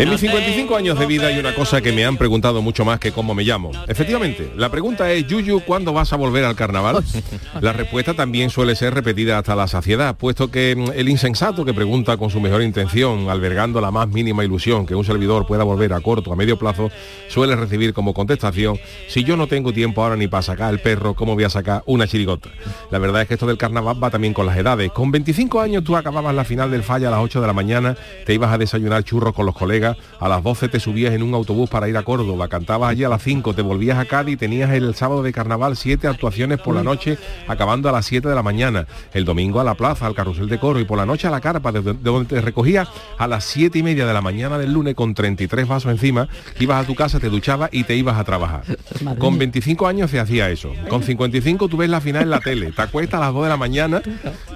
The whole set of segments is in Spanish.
En mis 55 años de vida hay una cosa que me han preguntado mucho más que cómo me llamo. Efectivamente, la pregunta es, Yuyu, ¿cuándo vas a volver al carnaval? La respuesta también suele ser repetida hasta la saciedad, puesto que mm, el insensato que pregunta con su mejor intención, albergando la más mínima ilusión que un servidor pueda volver a corto o a medio plazo, suele recibir como contestación, si yo no tengo tiempo ahora ni para sacar el perro, ¿cómo voy a sacar una chirigota? La verdad es que esto del carnaval va también con las edades. Con 25 años tú acababas la final del falla a las 8 de la mañana, te ibas a desayunar churros con los colegas, a las 12 te subías en un autobús para ir a Córdoba, cantabas allí a las 5, te volvías a Cádiz y tenías el sábado de carnaval siete actuaciones por la noche, acabando a las 7 de la mañana. El domingo a la plaza, al carrusel de coro y por la noche a la carpa, de, de donde te recogías a las 7 y media de la mañana del lunes con 33 vasos encima, ibas a tu casa, te duchabas y te ibas a trabajar. Con 25 años se hacía eso. Con 55 tú ves la final en la tele, te acuestas a las 2 de la mañana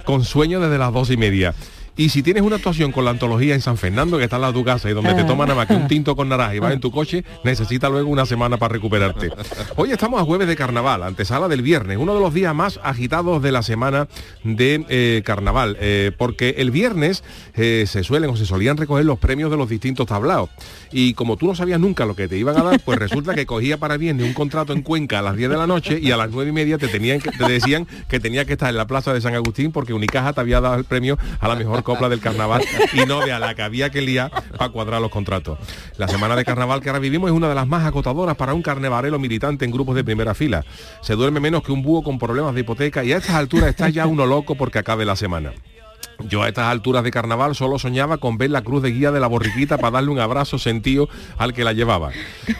con sueño desde las 2 y media. Y si tienes una actuación con la antología en San Fernando, que está al lado de tu casa y donde te toman nada más que un tinto con naranja y vas en tu coche, necesitas luego una semana para recuperarte. Hoy estamos a jueves de carnaval, antesala del viernes, uno de los días más agitados de la semana de eh, carnaval, eh, porque el viernes eh, se suelen o se solían recoger los premios de los distintos tablaos. Y como tú no sabías nunca lo que te iban a dar, pues resulta que cogía para viernes un contrato en Cuenca a las 10 de la noche y a las 9 y media te, tenían que, te decían que tenía que estar en la plaza de San Agustín porque Unicaja te había dado el premio a la mejor copla del carnaval y no de a la que había que liar para cuadrar los contratos. La semana de carnaval que ahora vivimos es una de las más agotadoras para un carnevalero militante en grupos de primera fila. Se duerme menos que un búho con problemas de hipoteca y a estas alturas está ya uno loco porque acabe la semana. Yo a estas alturas de carnaval solo soñaba con ver la cruz de guía de la borriquita para darle un abrazo sentido al que la llevaba.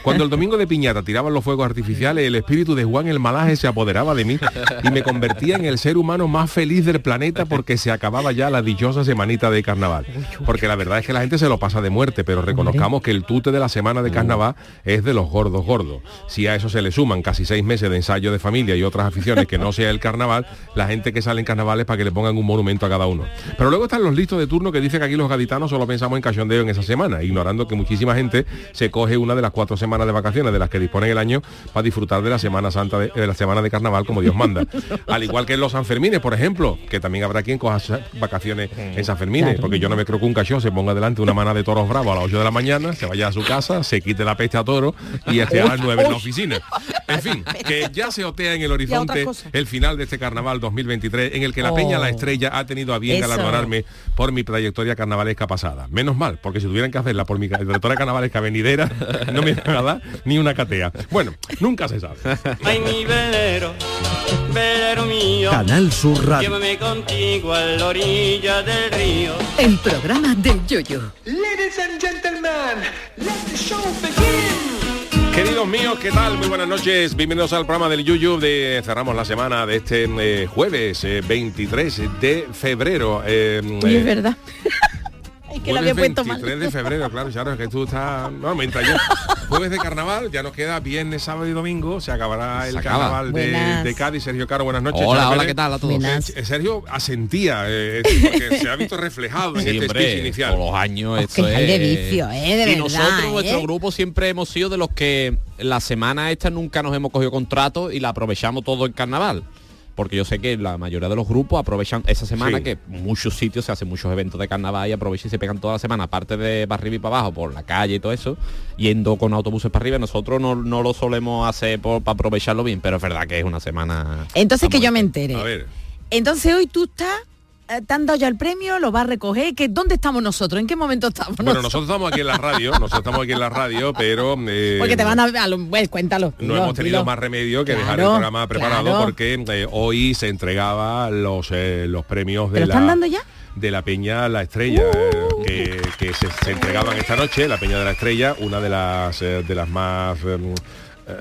Cuando el domingo de piñata tiraban los fuegos artificiales, el espíritu de Juan el Malaje se apoderaba de mí y me convertía en el ser humano más feliz del planeta porque se acababa ya la dichosa semanita de carnaval. Porque la verdad es que la gente se lo pasa de muerte, pero reconozcamos que el tute de la semana de carnaval es de los gordos gordos. Si a eso se le suman casi seis meses de ensayo de familia y otras aficiones que no sea el carnaval, la gente que sale en carnavales para que le pongan un monumento a cada uno. Pero luego están los listos de turno que dicen que aquí los gaditanos solo pensamos en cachondeo en esa semana, ignorando que muchísima gente se coge una de las cuatro semanas de vacaciones de las que disponen el año para disfrutar de la Semana Santa de, de la semana de carnaval como Dios manda. Al igual que en los Sanfermines, por ejemplo, que también habrá quien coja vacaciones en Sanfermines, porque yo no me creo que un cachón se ponga delante una mana de toros bravos a las 8 de la mañana, se vaya a su casa, se quite la peste a toro y esté a las 9 en la oficina. En fin, que ya se otea en el horizonte el final de este carnaval 2023 en el que la Peña La Oh. Estrella ha tenido a bien Galardonarme por mi trayectoria carnavalesca pasada. Menos mal, porque si tuvieran que hacerla por mi trayectoria carnavalesca venidera, no me iban a dar ni una catea. Bueno, nunca se sabe. Ay, mi velero, velero mío. Canal Sur Radio. Llévame contigo a la orilla del río. El programa del Yoyo. Ladies and gentlemen, let the show begin. Queridos míos, ¿qué tal? Muy buenas noches. Bienvenidos al programa del Yuyu. De, cerramos la semana de este eh, jueves eh, 23 de febrero. Eh, eh, es verdad. es que la había Jueves puesto mal. 23 de febrero, claro, claro, es que tú estás... No, mientras yo... Jueves de carnaval, ya nos queda viernes, sábado y domingo, se acabará el Se acaba. carnaval de, de Cádiz. Sergio Caro, buenas noches. Hola, Charo hola. ¿qué tal a todos? Buenas. Eh, Sergio asentía, eh, porque se ha visto reflejado en este speech hombre, inicial. todos los años Os esto quejáis de es- vicio, ¿eh? De y verdad, nosotros, nuestro ¿eh? grupo, siempre hemos sido de los que la semana esta nunca nos hemos cogido contrato y la aprovechamos todo en carnaval. Porque yo sé que la mayoría de los grupos aprovechan esa semana Sí. que muchos sitios se hacen muchos eventos de carnaval y aprovechan y se pegan toda la semana, aparte de para arriba y para abajo, por la calle y todo eso, yendo con autobuses para arriba. Nosotros no, no lo solemos hacer por- para aprovecharlo bien, pero es verdad que es una semana... Entonces que yo me entere. A ver, Entonces hoy tú estás ¿te han dado ya el premio? ¿Lo va a recoger? ¿Qué, ¿Dónde estamos nosotros? ¿En qué momento estamos? Bueno, nosotros estamos aquí en la radio, nosotros estamos aquí en la radio, pero... eh, Porque te van a... a lo- pues, cuéntalo. No dilo, hemos tenido dilo. más remedio que dejar el programa preparado claro. porque eh, hoy se entregaba los, eh, los premios de ¿Pero la, están dando ya? de la Peña La Estrella, eh, que, que se, se entregaban esta noche, la Peña de la Estrella, una de las eh, de las más em, eh,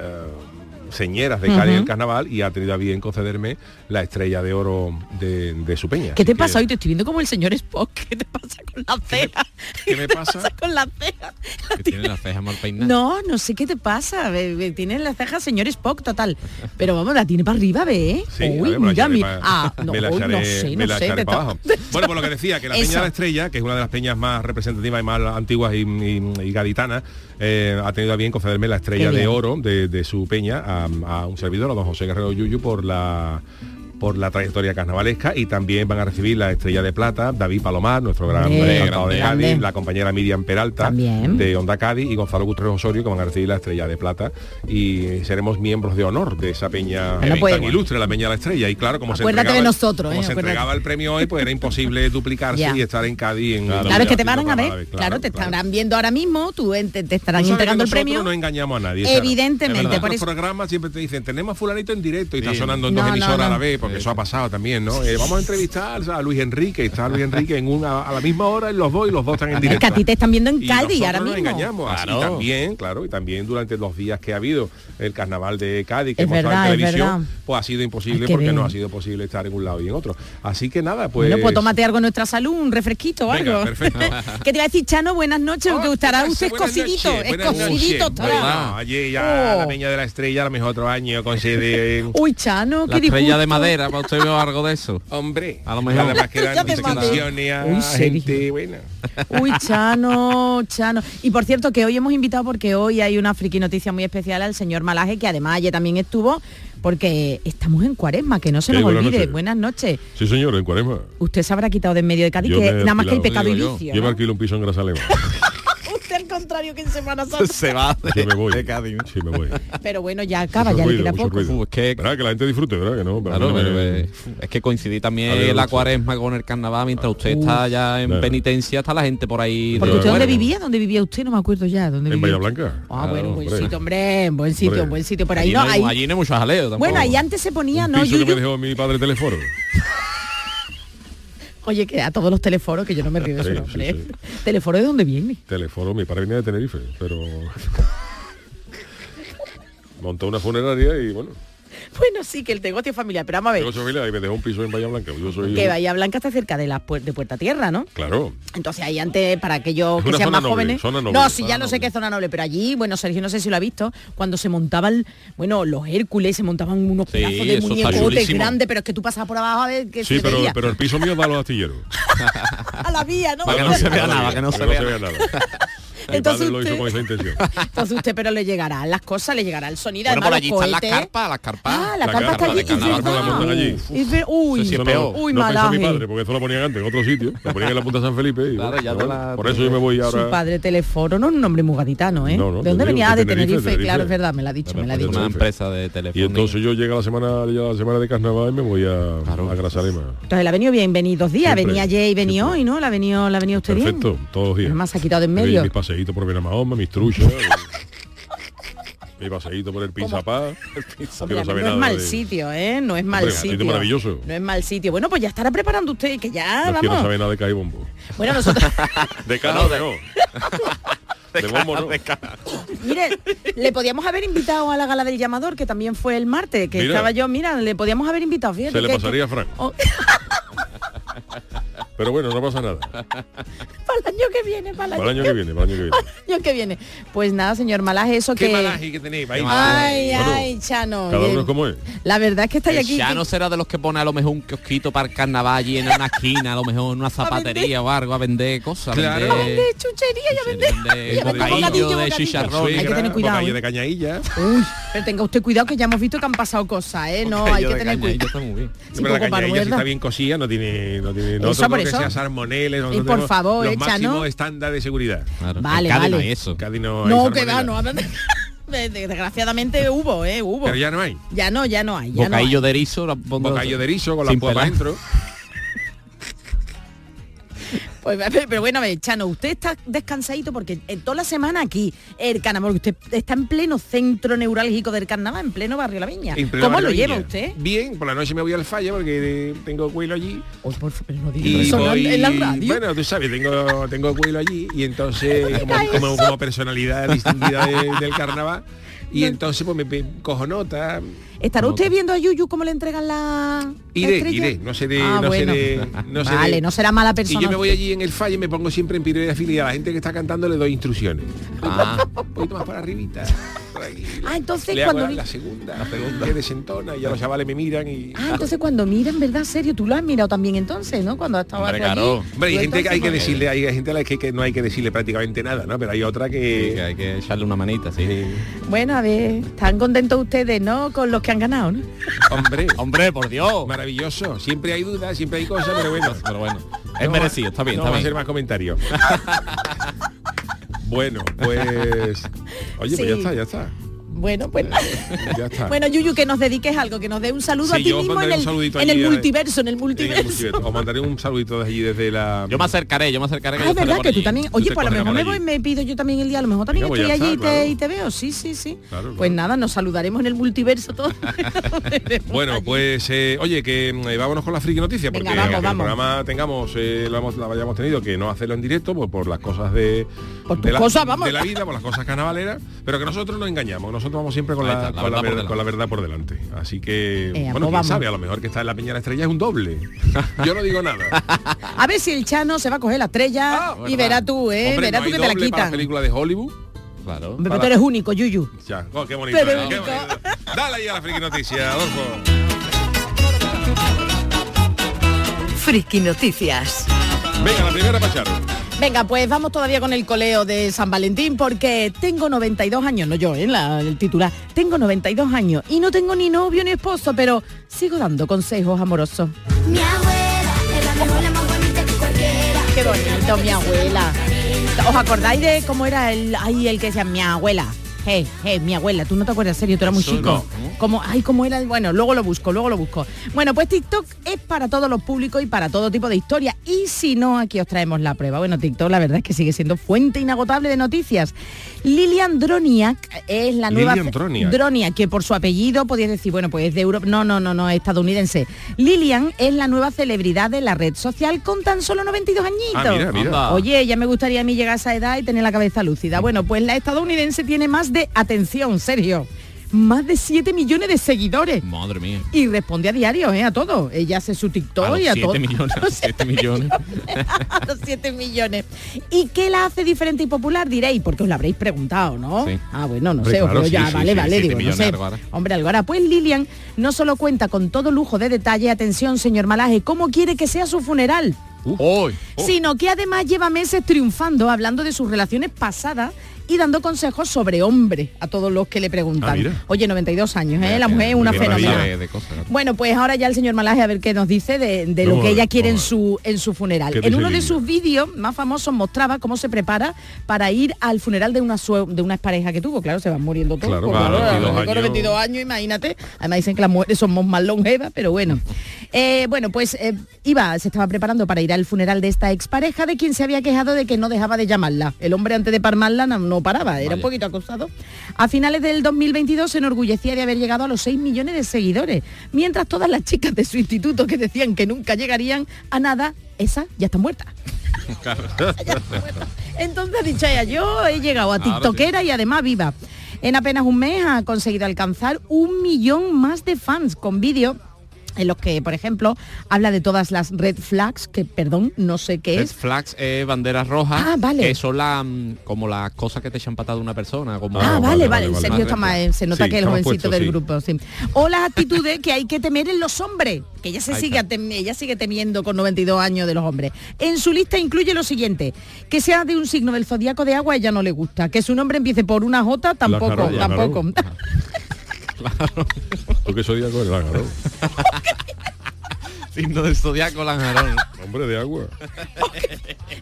señeras de Cádiz del Carnaval y ha tenido a bien concederme la estrella de oro de, de su peña. ¿Qué Así te que- pasa hoy? Te estoy viendo como el señor Spock. ¿Qué te pasa con las cejas? qué me te pasa? con las cejas? Que tiene las cejas mal peinadas. No, no sé qué te pasa. Tiene las cejas señor Spock total. Pero vamos, la tiene para arriba, ve. Sí, a Uy, ver, me la mira, mira. pa- Ah, no, me la uy, echaré, no sé, me no la sé. te para abajo. Bueno, por lo que decía, que la Peña Eso. de la Estrella, que es una de las peñas más representativas y más antiguas y, y- y gaditanas, eh, ha tenido a bien concederme la estrella de oro de, de su peña a, a un servidor, a don José Guerrero Yuyu, por la por la trayectoria carnavalesca y también van a recibir la estrella de plata David Palomar, nuestro gran cantado de grande. Cádiz, la compañera Miriam Peralta También. de Onda Cádiz y Gonzalo Gutiérrez Osorio que van a recibir la estrella de plata y seremos miembros de honor de esa peña Bueno, eh, pues- tan ilustre, la peña de la estrella y claro, como se Acuérdate entregaba de el- nosotros, como ¿eh? se entregaba el premio hoy, pues era imposible duplicarse y estar en Cádiz en Claro, es que te van a ver, programa claro, te estarán viendo ahora mismo, tú te, te estarán entregando el premio. no engañamos a nadie. Evidentemente, por Los eso- programas siempre te dicen, tenemos a fulanito en directo y está sonando en No, dos no, emisoras a la vez, porque eso ha pasado también, ¿no? Eh, vamos a entrevistar a Luis Enrique, y está Luis Enrique en una a la misma hora en los dos y los dos están en Es directo. que a ti te están viendo en Y Cádiz nosotros ahora no mismo. engañamos. Así Claro. también, claro, y también durante los días que ha habido el carnaval de Cádiz, que Es hemos estado verdad, en es televisión, pues ha sido imposible porque no ha sido posible estar en un lado y en otro. Así que nada, pues. Bueno, pues tómate algo en nuestra salud, un refresquito o Venga, algo. perfecto. ¿Qué te iba a decir, Chano? Buenas noches, Oh, porque estará ¿qué usted pasa? Buenas escocidito, escocidito. Bueno, allí ya Oh. la Peña de la Estrella, a lo mejor otro año concede... Uy, Chano, qué estrella de disgusto. Madera, para usted algo de eso. Hombre, A lo mejor. Además que dan a Uy, gente buena. Uy, Chano, Chano. Y por cierto, que hoy hemos invitado porque hoy hay una friki noticia muy especial al señor Malaje, que además ayer también estuvo, porque estamos en cuaresma, que no se Sí, nos olvide. Buenas noches. Sí, señor, en Cuaresma. Usted se habrá quitado de en medio de Cádiz, Yo que nada más que hay pecado y vicio. Yo me ¿no? alquilo un piso en Grazalema. Contrario que en Semana Santa. Se va de, Yo me voy. de Cádiz. Sí, me voy. Pero bueno, ya acaba, Mucho ya le queda poco. ruido. Uf, es que- ¿Verdad? Que la gente disfrute, ¿verdad? Que no, Claro, me- es que coincidí también la cuaresma con el carnaval, mientras usted está ya en Claro. penitencia, está la gente por ahí. Porque usted dónde vivía, dónde vivía usted, no me acuerdo ya. ¿dónde En Bahía? Blanca. Ah, bueno, buen Hombre. sitio, hombre, buen sitio, buen sitio. Por ahí Allí no, hay, allí no hay mucho jaleo tampoco. Bueno, ahí antes se ponía, ¿no? que me dejó mi padre teleforo. Oye, que a todos los teléfonos, que yo no me río de su nombre. sí, ¿eh? ¿Teléfono de dónde viene? Teleforo, mi padre venía de Tenerife, pero... Montó una funeraria y bueno, Bueno, sí, que el negocio familiar, pero vamos a ver. yo soy familia y me dejó un piso en Bahía Blanca. Yo soy... Que Bahía Blanca está cerca de la puer- de Puerta Tierra, ¿no? Claro. Entonces ahí antes, para aquellos Es que sean más noble, jóvenes. zona noble, no, sí, ya no sé qué zona noble, pero allí, bueno, Sergio no sé si lo ha visto, cuando se montaban, bueno, los Hércules, se montaban unos Sí, pedazos de muñecotes grandes, pero es que tú pasabas por abajo a ver qué Sí, se pero, veía. pero el piso mío da a los astilleros. A la vía, ¿no? Para que no se vea nada, que no se vea nada. Mi Entonces padre lo hizo usted- con esa intención. Entonces usted, pero le llegarán las cosas, le llegará el sonido, Bueno, por allí están las carpas, las carpas. Ah, la, La carpa está carpa allí, carnaval verdad. la montan allí. Uy, Eso sí es Eso peor. Uy, no pensó mi padre, porque eso lo ponían antes en otro sitio. Lo ponían en la Punta San Felipe. Y, Claro, bueno, ya la- por eso yo me voy ahora... Su padre Teleforo no es un nombre muy gaditano, ¿eh? No, no, ¿De dónde venía? Ah, de Tenerife, claro, es verdad, me la ha dicho, me la ha dicho. Una empresa de teléfono. Y entonces yo llega la semana, llega la semana de carnaval y me voy a, a Grazalema. Entonces le ha venido bien, vení dos días, venía ayer y venía hoy, ¿no? La ha venido, la ha venido usted Perfecto, bien. todos los días. Además se ha quitado de en medio. Mis paseitos por Benamahoma, mis truchas. mi paseíto por el Pinzapá. que Hombre, no no, es mal de- sitio, ¿eh? No es mal Hombre, sitio maravilloso. No es mal sitio. Bueno, pues ya estará preparando usted, que ya, No que no vamos. sabe nada de caibombo. Bueno, nosotros, De caja no. De bombo no. mire, le podíamos haber invitado a la gala del llamador, que también fue el martes, que Mira. estaba yo, mira, le podíamos haber invitado, fíjate. Se le que- pasaría a Frank. Oh, Pero bueno, no pasa nada. para el año que viene, para el Para el año que viene, para el año que viene. año que viene. Pues nada, señor Malaje, eso que... que tenéis? Ahí. Ay, Bueno, ay, Chano. Cada uno es como es. La verdad es que estáis aquí. Ya que- no será de los que pone a lo mejor un kiosquito para el carnaval allí en una esquina, a lo mejor en una zapatería o algo a vender cosas. Claro. a vender- de chuchería, ya vendé. vender bocadillo bocadillo, de chicharrón. Hay que tener cuidado, Bocadillo ¿eh? de cañailla. Uy, pero tenga usted cuidado que ya hemos visto que han pasado cosas, ¿eh? No, hay que tener y cuidado. está muy bien. Pero la cañailla si está bien cosida no tiene no que sea salmoneles, Y por tenemos favor, los echa, máximos ¿no? estándar de seguridad. Claro. Vale, en vale. hay eso. Cádiz no, hay No, que salmonela. va, no. Desgraciadamente hubo, ¿eh? Hubo. Pero ya no hay. Ya no, ya no hay. Ya Bocadillo no de erizo. la Bocadillo de erizo con la sin pelar. adentro. Pues, pero bueno, a ver, Chano, usted está descansadito porque en toda la semana aquí, el carnaval, usted está en pleno centro neurálgico del carnaval, en pleno barrio La Viña. ¿Cómo lo lleva usted? Bien, por la noche me voy al falla porque eh, tengo cuelo allí. Uy, por favor, no diga Y en la radio. bueno, tú sabes, tengo, tengo cuelo allí y entonces como, como, como personalidad distinguida de- del carnaval y entonces pues me cojo nota. ¿Estará usted viendo a Yuyu cómo le entregan la Iré, iré, no seré, Ah, no bueno. seré, no seré- Vale, no será mala Y persona. yo me voy allí en el falla y me pongo siempre en primera fila y a la gente que está cantando le doy instrucciones. Ah, Un poquito más para arribita. Ahí. Ah, entonces Le hago cuando la, segunda, la segunda que desentona y ya los chavales me miran y. Ah, entonces cuando miran, ¿verdad? Serio, tú lo has mirado también entonces, ¿no? Cuando has estado Hombre, allí. claro. Hombre, hay gente que hay que decirle, hay gente a la que, que no hay que decirle prácticamente nada, ¿no? Pero hay otra sí, que que. hay que echarle una manita, sí. Bueno, a ver, están contentos ustedes, ¿no? Con los que han ganado, ¿no? Hombre, Hombre, por Dios. maravilloso. Siempre hay dudas, siempre hay cosas, pero bueno. Pero bueno, es No merecido, está bien, no está va a hacer más comentarios. bueno, pues. Oye, Sí. pues ya está, ya está. Bueno, pues Ya está. Bueno, Yuyu, que nos dediques algo, que nos dé un saludo Sí, a ti mismo en el, en multiverso, en el multiverso. Os mandaré un saludito de allí desde la. Yo me acercaré, yo me acercaré. Ah, es verdad que tú también. Oye, pues a lo mejor me voy, allí. me pido yo también el día. A lo mejor también Venga, estoy allí y, te, claro. y te veo. Sí, sí, sí. Claro, Pues nada, nos saludaremos en el multiverso todos. Bueno, pues eh, oye, que mm, vámonos con la friki noticia, porque Venga, vamos, vamos. el programa tengamos, eh, lo hemos, lo hayamos tenido que no hacerlo en directo, pues por las cosas de, Por tus de, la, cosas, vamos. de la vida, por las cosas carnavaleras, pero que nosotros no engañamos, nosotros vamos siempre con, la, está, la con, la verdad por verdad, con la verdad por delante. Así que, Eh, bueno, quién vamos. sabe, a lo mejor que está en la Peña de la Estrella es un doble. Yo no digo nada. A ver si el Chano se va a coger la estrella Ah, y verdad. verá tú, ¿eh? Hombre, verá no tú que te la quitan. película de Hollywood. Claro. Hombre, pero tú eres único, Yuyu. Ya, oh, qué bonito. Pero eh, qué bonito. Dale ahí a la friki noticia, Adolfo. Friki Noticias. Venga, la primera para Charo. Venga, pues vamos todavía con el coleo de San Valentín porque tengo 92 años, no yo, ¿eh? La- el titular. Tengo 92 años y no tengo ni novio ni esposo, pero sigo dando consejos amorosos. Mi abuela es la mejor, la más bonita que cualquiera. Qué bonito, mi abuela. ¿Os acordáis de cómo era el, ay, el que decía mi abuela? Hey, hey, mi abuela, tú no te acuerdas, en serio, tú eras muy chico. no. Como, ay, cómo era, bueno, luego lo busco, luego lo busco. Bueno, pues TikTok es para todos los públicos y para todo tipo de historias. Y si no, aquí os traemos la prueba. Bueno, TikTok la verdad es que sigue siendo fuente inagotable de noticias. Lilian Droniak es la nueva... Lilian Droniak. Droniak, que por su apellido podías decir, bueno, pues es de Europa. No, no, no, no, es estadounidense. Lilian es la nueva celebridad de la red social con tan solo 92 añitos. Ah, mira. Oye, ya me gustaría a mí llegar a esa edad y tener la cabeza lúcida. Bueno, pues la estadounidense tiene más de, atención, Sergio, más de 7 millones de seguidores. Madre mía. Y responde a diario, ¿eh? A todo. Ella hace su TikTok A los y a 7 todo. millones, a los 7 millones. a los 7 millones. ¿Y qué la hace diferente y popular? Diréis, porque os lo habréis preguntado, ¿no? Sí. Ah, bueno, no sé, os claro, veo sí, ya, sí, vale, vale, 7 digo, no sé. Hombre, algo ahora, pues Lilian no solo cuenta con todo lujo de detalle, atención, señor Malaje, ¿cómo quiere que sea su funeral? Hoy. sino que además lleva meses triunfando, hablando de sus relaciones pasadas y dando consejos sobre hombres a todos los que le Ah, preguntan. mira. Oye, 92 años, ¿eh? La mujer es una de cosas, ¿no? Bueno, pues ahora ya el señor Malaje a ver qué nos dice de, de lo que ella quiere en su, en su funeral. ¿Qué En uno de sus vídeos más famosos mostraba cómo se prepara para ir al funeral de una de una pareja que tuvo. Claro, se van muriendo todos. Claro, claro, claro, 22 con años. 22 años, imagínate. Además dicen que las mujeres somos más longevas, pero bueno. Eh, bueno, pues eh, iba, se estaba preparando para ir al funeral de esta expareja de quien se había quejado de que no dejaba de llamarla. El hombre antes de palmarla no, no paraba, era un poquito acosado. A finales del 2022 se enorgullecía de haber llegado a los 6 millones de seguidores, mientras todas las chicas de su instituto que decían que nunca llegarían a nada, esas ya están muertas. Entonces ha dicho ella, yo he llegado a tiktokera y además viva. En apenas un mes ha conseguido alcanzar un millón más de fans con vídeos en los que, por ejemplo, habla de todas las red flags, que perdón, no sé qué Red es. flags es banderas rojas. Ah, vale. Que son la, mm, como las cosas que te echan patada una persona. Como, Ah, Ah, vale, vale, vale, vale. Sergio está más, eh, se nota Sí, que es el jovencito del sí. grupo, sí. O las actitudes que hay que temer en los hombres, que ella se sigue, ella sigue temiendo con 92 años de los hombres. En su lista incluye lo siguiente, que sea de un signo del zodiaco de agua, a ella no le gusta, que su nombre empiece por una J, tampoco, ya, Porque soy de claro. Signo del zodiaco Lanjarón. Hombre de agua.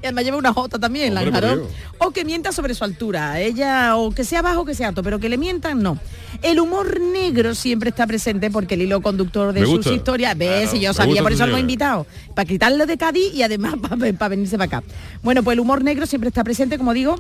Y además lleva una jota también, Hombre, Lanjarón. O que mienta sobre su altura. Ella, o que sea bajo o que sea alto, pero que le mientan, no. El humor negro siempre está presente porque el hilo conductor de sus historias, ves, Claro, y yo sabía, por eso lo he invitado. Para quitarlo de Cádiz y además para venirse para acá. Bueno, pues el humor negro siempre está presente, como digo,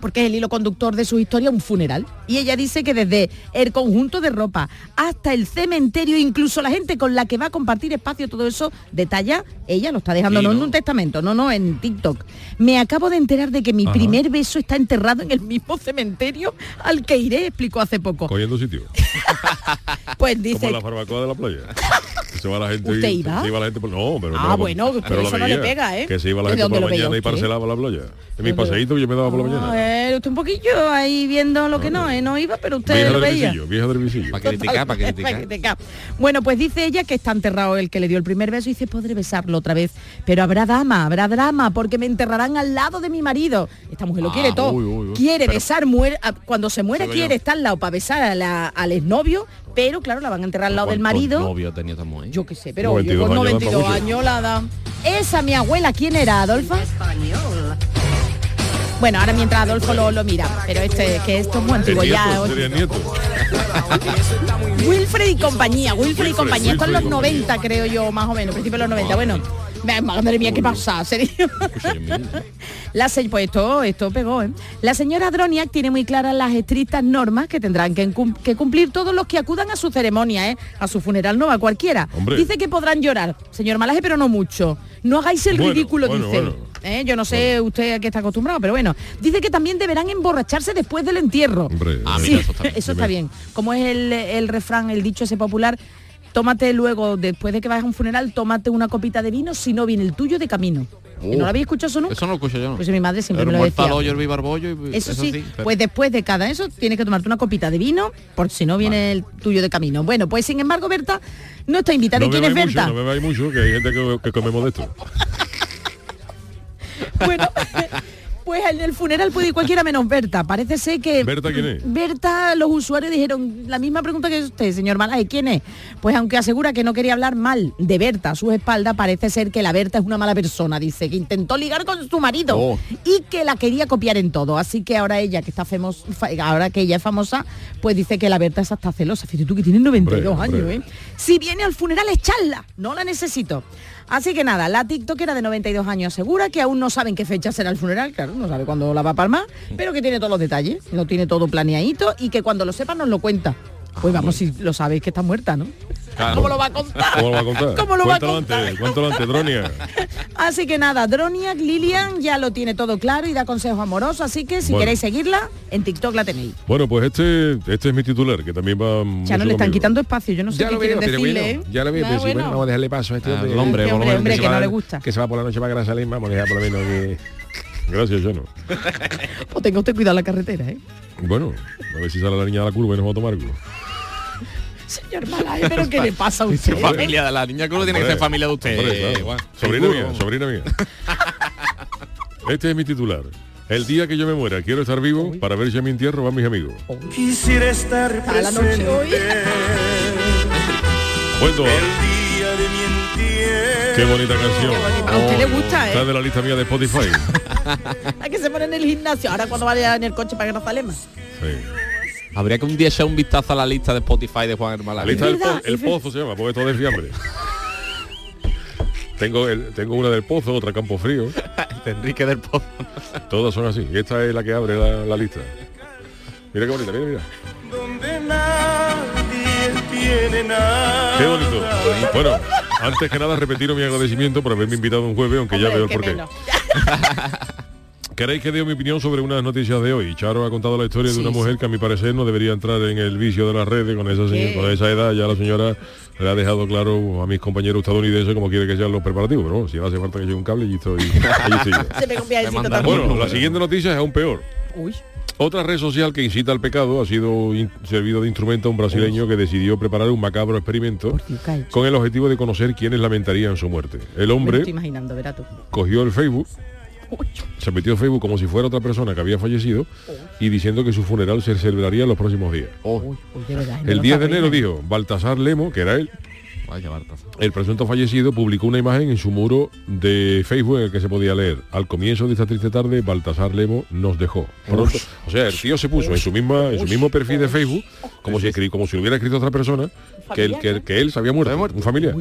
porque es el hilo conductor de su historia, un funeral. Y ella dice que desde el conjunto de ropa hasta el cementerio, incluso la gente con la que va a compartir espacio, todo eso detalla, ella lo está dejando Sí, no en un testamento, no, no, en TikTok. Me acabo de enterar de que mi Ajá. primer beso está enterrado en el mismo cementerio al que iré, explicó hace poco. Cogiendo sitio. Pues Como dice, la barbacoa de la playa. Que se va la gente. ¿Usted y- iba? Se iba la gente por, no, pero Ah, no, bueno, pero pero eso no le veía, pega, ¿eh? Que se iba la ¿De gente por la veía mañana y parcelaba la playa. En mi ¿Dónde lo- paseíto que yo me daba por la Ah, mañana. eh, usted un poquillo ahí viendo lo que no, eh, no iba, pero usted Vieja lo veía. visillo, vieja del visillo. Para criticar, para criticar. pa' criticar. Bueno, pues dice ella que está enterrado el que le dio el primer beso y dice, podré besarlo otra vez, pero habrá dama, habrá drama, porque me enterrarán al lado de mi marido. Esta mujer lo Ah, quiere todo. uy, uy, uy. Quiere Pero- besar, muere, a- cuando se muere quiere yo. estar al lado para besar a la- al exnovio, pero claro, la van a enterrar al lado del ¿Cuántos marido. novio tenía esta mujer? Yo qué sé, pero oye, 92 con años da pa' 92 mucho. años la da. Esa mi abuela, ¿quién era, Adolfa? Bueno, ahora mientras Adolfo lo, lo mira, pero este, que esto es muy antiguo ya. sería nieto. Wilfred y compañía, Wilfred y Wilfred, compañía, esto en los Wilfred y 90 creo yo, más o menos, principio de los 90. Bueno, madre mía, ¿qué pasa? ¿Serio? La se- pues esto, esto pegó, ¿eh? La señora Droniak tiene muy claras las estrictas normas que tendrán que, cum- que cumplir todos los que acudan a su ceremonia, ¿eh? A su funeral no va cualquiera. Hombre. Dice que podrán llorar, señor Malaje, pero no mucho. No hagáis el Bueno, ridículo, bueno, dice. bueno. ¿Eh? Yo no sé usted a qué está acostumbrado, pero bueno. Dice que también deberán emborracharse después del entierro. Hombre, Ah, mira, eso está bien. eso está bien. Como es el, el refrán, el dicho ese popular, tómate luego, después de que vayas a un funeral, tómate una copita de vino, si no viene el tuyo de camino. ¿No lo habéis escuchado eso nunca? Eso no lo escucho yo. ¿no? Pues mi madre siempre Pero me lo decía. hoyo, el bibarbollo y Eso, sí, pero- pues después de cada eso tienes que tomarte una copita de vino, por si no viene el tuyo de camino. Bueno, pues sin embargo, Berta no está invitada. no ¿Y quién es mucho, Berta? no bebáis mucho, que hay gente que, que comemos de esto. Bueno, pues en el funeral puede ir cualquiera menos Berta. Parece ser que... ¿Berta quién es? Berta, los usuarios dijeron la misma pregunta que usted, señor Malaje, ¿quién es? Pues aunque asegura que no quería hablar mal de Berta a sus espaldas, parece ser que la Berta es una mala persona, dice, que intentó ligar con su marido Oh. y que la quería copiar en todo. Así que ahora ella, que está famosa, ahora que ella es famosa, pues dice que la Berta es hasta celosa. Fíjate tú que tiene 92 Hombre, años, hombre. ¿eh? Si viene al funeral, echarla, no la necesito. Así que nada, la TikTokera de 92 años asegura que aún no saben qué fecha será el funeral, claro, no sabe cuándo la va a palmar, pero que tiene todos los detalles, lo tiene todo planeadito y que cuando lo sepan nos lo cuenta. Pues vamos, si lo sabéis que está muerta, ¿no? Claro. ¿Cómo lo va a contar? ¿Cómo lo va a contar? ¿Cómo lo va a Cuéntalo contar? antes, cuéntalo antes, Dronia. Así que nada, Droniak Lilian ya lo tiene todo claro y da consejos amorosos, así que si Bueno. queréis seguirla, en TikTok la tenéis. Bueno, pues este, este es mi titular, que también va Ya no le están conmigo. quitando espacio, yo no sé Ya qué lo veo, quieren decirle, bueno, ¿eh? ya lo veo, Ah, pero sí, bueno, bueno. vamos a dejarle paso a este Ah, hombre. se que va- no le gusta. Que se va por la noche para Gran Salim, vamos a dejar por lo menos que... Gracias, Jono. O tenga usted cuidado la carretera, ¿eh? Bueno, a ver si sale la niña de la curva y nos va a tomar algo. Señor Malaje, pero ¿qué le pasa a usted? familia de la niña Cruz tiene que ser familia de usted. hombre, claro. Juan. Sobrina mía, sobrina mía. Este es mi titular. El día que yo me muera, quiero estar vivo para ver si a mi entierro van mis amigos. Quisiera estar Está la noche hoy. Bueno, el día de mi entierro. qué bonita canción. A usted le gusta, Está ¿eh? de la lista mía de Spotify. A que se pone en el gimnasio. Ahora cuando vaya en el coche para Grazalema. Sí. Habría que un día echar un vistazo a la lista de Spotify de Juan La Hermala. lista del po- el pozo se llama, porque todo es fiambre. Tengo, el, tengo una del pozo, otra campo frío. de Enrique del Pozo. Todas son así. Y esta es la que abre la, la lista. Mira qué bonita, mira, mira. Donde nadie tiene nada. Qué bonito. Bueno, antes que nada repetiros mi agradecimiento por haberme invitado un jueves, aunque ya veo el qué porqué. ¿Queréis que dé mi opinión sobre unas noticias de hoy? Charo ha contado la historia de una mujer que a mi parecer no debería entrar en el vicio de las redes con esa, ¿Qué? con esa edad. Ya la señora le ha dejado claro a mis compañeros estadounidenses cómo quiere que sean los preparativos. Pero bueno, si hace falta que lleve un cable, y estoy. Se también. Bueno, la siguiente noticia es aún peor. Uy. Otra red social que incita al pecado ha sido servido de instrumento a un brasileño que decidió preparar un macabro experimento con el objetivo de conocer quiénes lamentarían su muerte. El Me hombre cogió el Facebook. Se metió en Facebook como si fuera otra persona que había fallecido y diciendo que su funeral se celebraría en los próximos días. Uy, uy, de verdad, no El lo 10 de enero dijo Baltasar Lemo, que era él, Vaya, el presunto fallecido publicó una imagen en su muro de Facebook en el que se podía leer. Al comienzo de esta triste tarde Baltasar Lemo nos dejó. Pronto- o sea el tío se puso en su misma en su mismo perfil de Facebook como si como si lo hubiera escrito otra persona que él, que, él- que él se había muerto, un familiar.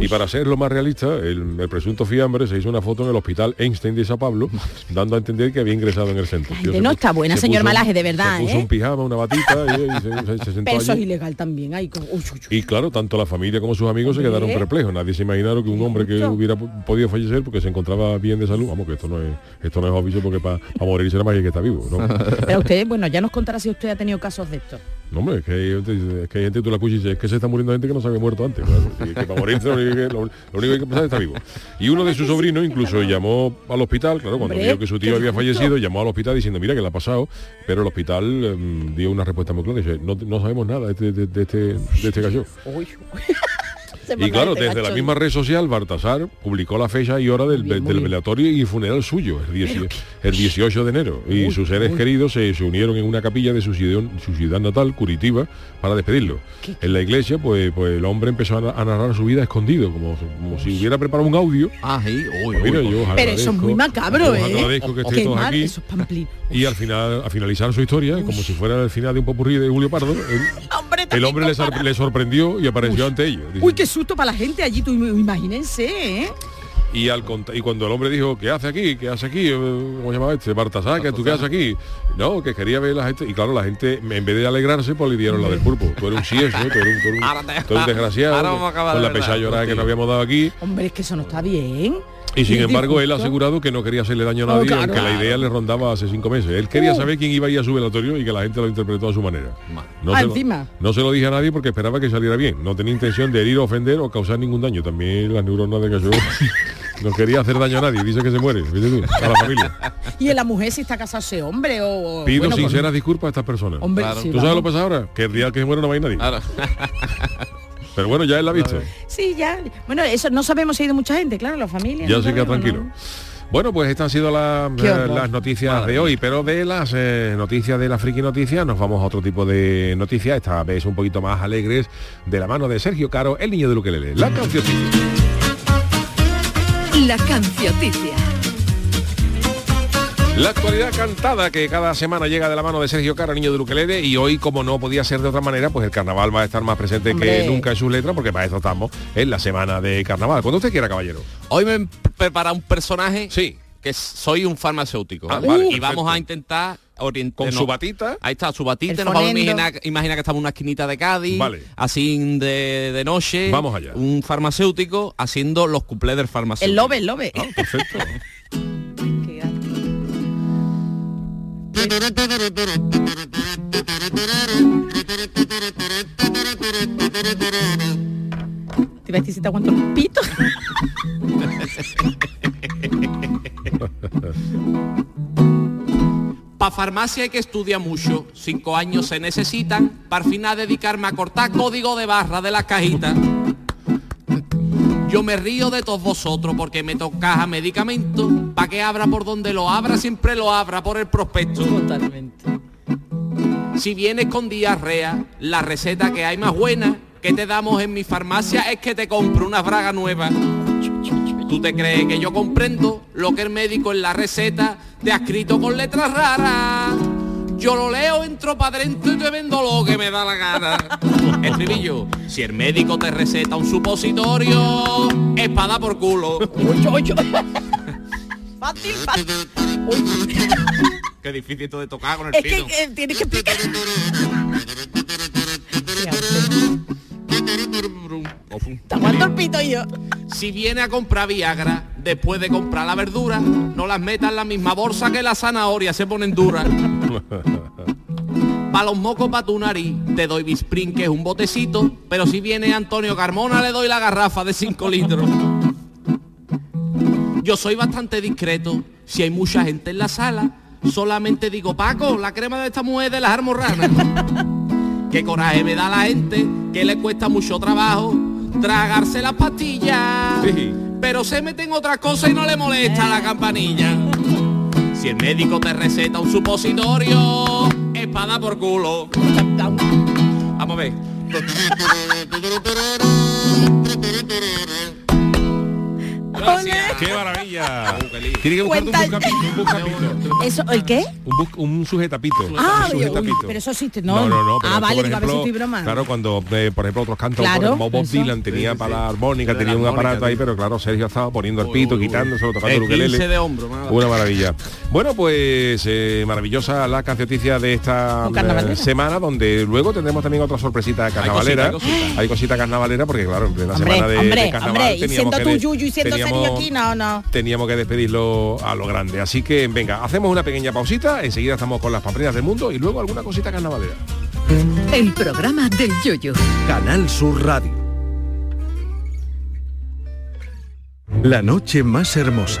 Y para ser lo más realista el, el presunto fiambre se hizo una foto en el hospital Einstein de San Pablo dando a entender que había ingresado en el centro. Tío no está buena, se señor puso- Malaje, de verdad, se puso ¿eh? un pijama una batita y, y se, se- se sentó Pero eso es ilegal también. Ay, co- uy, uy, uy. Y claro, tanto la familia como sus amigos se quedaron perplejos. Nadie se imaginaron que un hombre que hubiera podido fallecer porque se encontraba bien de salud, vamos que esto no es esto no es obvio porque para morirse nada más hay que está vivo, ¿no? Pero usted, bueno, ya nos contará si usted ha tenido casos de esto. No, hombre, es que hay gente, es que hay gente tú la escuchas y dices, es que se está muriendo gente que no se había muerto antes, claro. Y que para morirse lo único que, lo, lo único que hay que pensar que está vivo. Y uno de sus sobrinos incluso llamó al hospital, claro, cuando Hombre, vio que su tío había fallecido, llamó al hospital diciendo, mira que le ha pasado, pero el hospital em, dio una respuesta muy clara, dice, no, no sabemos nada de este, de, de este, de este gallo. Y claro, desde la misma red social, Baltasar publicó la fecha y hora del, bien, del velatorio y funeral suyo, el, 10 el 18 de enero. Y sus seres queridos se, se unieron en una capilla de su ciudad, su ciudad natal, Curitiba, para despedirlo. En la iglesia, pues, pues el hombre empezó a, na- a narrar su vida escondido, como, como si hubiera preparado un audio. Ah, sí. Uy, Pues mira, uy, yo Pero eso es muy macabro, os ¿eh? agradezco que estéis todos mal, aquí. Y al final, a finalizar su historia, como si fuera el final de un popurrí de Julio Pardo, el, Hombre, el también hombre le, sor- le sorprendió y apareció ante ellos. Uy, qué susto para la gente allí, tú im- imagínense, ¿eh? Y, al y cuando el hombre dijo, ¿qué hace aquí? ¿Qué hace aquí? Eh, ¿Cómo se llamaba este? Bartasá, ¿qué tú qué haces aquí? No, que quería ver la gente. Y claro, la gente, en vez de alegrarse, pues le dieron la del pulpo. Tú eres un sieso, tú eres un, tú eres un- tú eres un desgraciado. ahora vamos a acabar con la verdad, pesa llorada que nos habíamos dado aquí. Hombre, es que eso no está bien. Y sin embargo, él ha asegurado que no quería hacerle daño a Oh, nadie, claro. aunque la idea le rondaba hace cinco meses. Él quería saber quién iba a ir a su velatorio y que la gente lo interpretó a su manera. No, Ah, se lo, encima. no se lo dije a nadie porque esperaba que saliera bien. No tenía intención de herir, ofender o causar ningún daño. También las neuronas de Gallo no quería hacer daño a nadie. Dice que se muere, tú, a la familia. Y en la mujer si está casado ese hombre o... Pido bueno, con- sinceras disculpas a estas personas. Hombre, Claro. ¿Tú sabes lo que pasa ahora? Que el día que se muere no va a ir nadie. Pero bueno, ya él la ha visto. Sí, ya. Bueno, eso no sabemos si ha ido mucha gente, claro, la familia. Ya no se queda tranquilo. ¿no? Bueno, pues estas han sido las, Qué eh, las noticias de hoy, pero de las eh, noticias de la friki noticias nos vamos a otro tipo de noticias, esta vez un poquito más alegres, de la mano de Sergio Caro, el niño de Luquelele. La canción. La cancioticia. La actualidad cantada que cada semana llega de la mano de Sergio Caro, el niño de Luquelele, y hoy, como no podía ser de otra manera, pues el carnaval va a estar más presente Hombre. que nunca en sus letras, porque para eso estamos en la semana de carnaval. Cuando usted quiera, caballero. hoy me he preparado un personaje Sí. que soy un farmacéutico. Ah, y vamos a intentar orientar Con su batita. Ahí está, su batita, nos vamos a imaginar, imagina que estamos en una esquinita de Cádiz, Vale. así de, de noche. Vamos allá. Un farmacéutico haciendo los cuplés del farmacéutico. El lobe, el lobe. Ah, perfecto. Te iba a decir si te aguanto el pito. Para farmacia hay que estudiar mucho. Cinco años se necesitan para al final dedicarme a cortar código de barra de las cajitas. Yo me río de todos vosotros porque me toca medicamento. Pa' que abra por donde lo abra, siempre lo abra por el prospecto. Totalmente. Si vienes con diarrea, la receta que hay más buena que te damos en mi farmacia es que te compro una braga nueva. ¿Tú te crees que yo comprendo lo que el médico en la receta te ha escrito con letras raras? Yo lo leo, entro para adentro y te vendo lo que me da la gana. Estribillo, si el médico te receta un supositorio, espada por culo. Uy, uy, uy. Fácil, fácil. Qué difícil esto de tocar con el es que eh, tienes que explicar. El pito yo. Si viene a comprar Viagra, después de comprar la verdura, no las meta en la misma bolsa que la zanahoria se ponen duras. Pa' los mocos pa' tu nariz, te doy Bisprin, que es un botecito, pero si viene Antonio Carmona, le doy la garrafa de 5 litros. Yo soy bastante discreto, si hay mucha gente en la sala, solamente digo, Paco, la crema de esta mujer de las almorranas. Qué coraje me da la gente, que le cuesta mucho trabajo tragarse las pastillas. Sí. Pero se mete en otras cosas y no le molesta la campanilla. Si el médico te receta un supositorio, espada por culo. Vamos a ver. ¡Qué maravilla! Tiene que buscarte un buscapito, un buscapito. ¿Eso, el qué? Un, bus- un sujetapito. Ah, un sujetapito. uy, pero eso existe, ¿no? No, no, no. pero Ah, vale, por digo, a ver si ejemplo, estoy bromando. Claro, cuando, eh, por ejemplo, otros cantantes Claro, como Bob eso. Dylan tenía para la armónica, tenía la un armónica, aparato ahí, pero claro, Sergio estaba poniendo el pito, quitándoselo, tocando El el ukelele. 15 de hombro, nada. Una maravilla. Bueno, pues eh, maravillosa la cancioticia de esta eh, semana, donde luego tendremos también otra sorpresita carnavalera. cosita, hay cosita. Hay cosita carnavalera, porque claro, en plena Hombre, semana de, hombre, de carnaval hombre, y siendo tú Yuyu y siendo teníamos- aquí, no, no. teníamos que despedirlo a lo grande. Así que venga, hacemos una pequeña pausita, enseguida estamos con las pamplinas del mundo y luego alguna cosita carnavalera. El programa del Yoyo. Canal Sur Radio. La noche más hermosa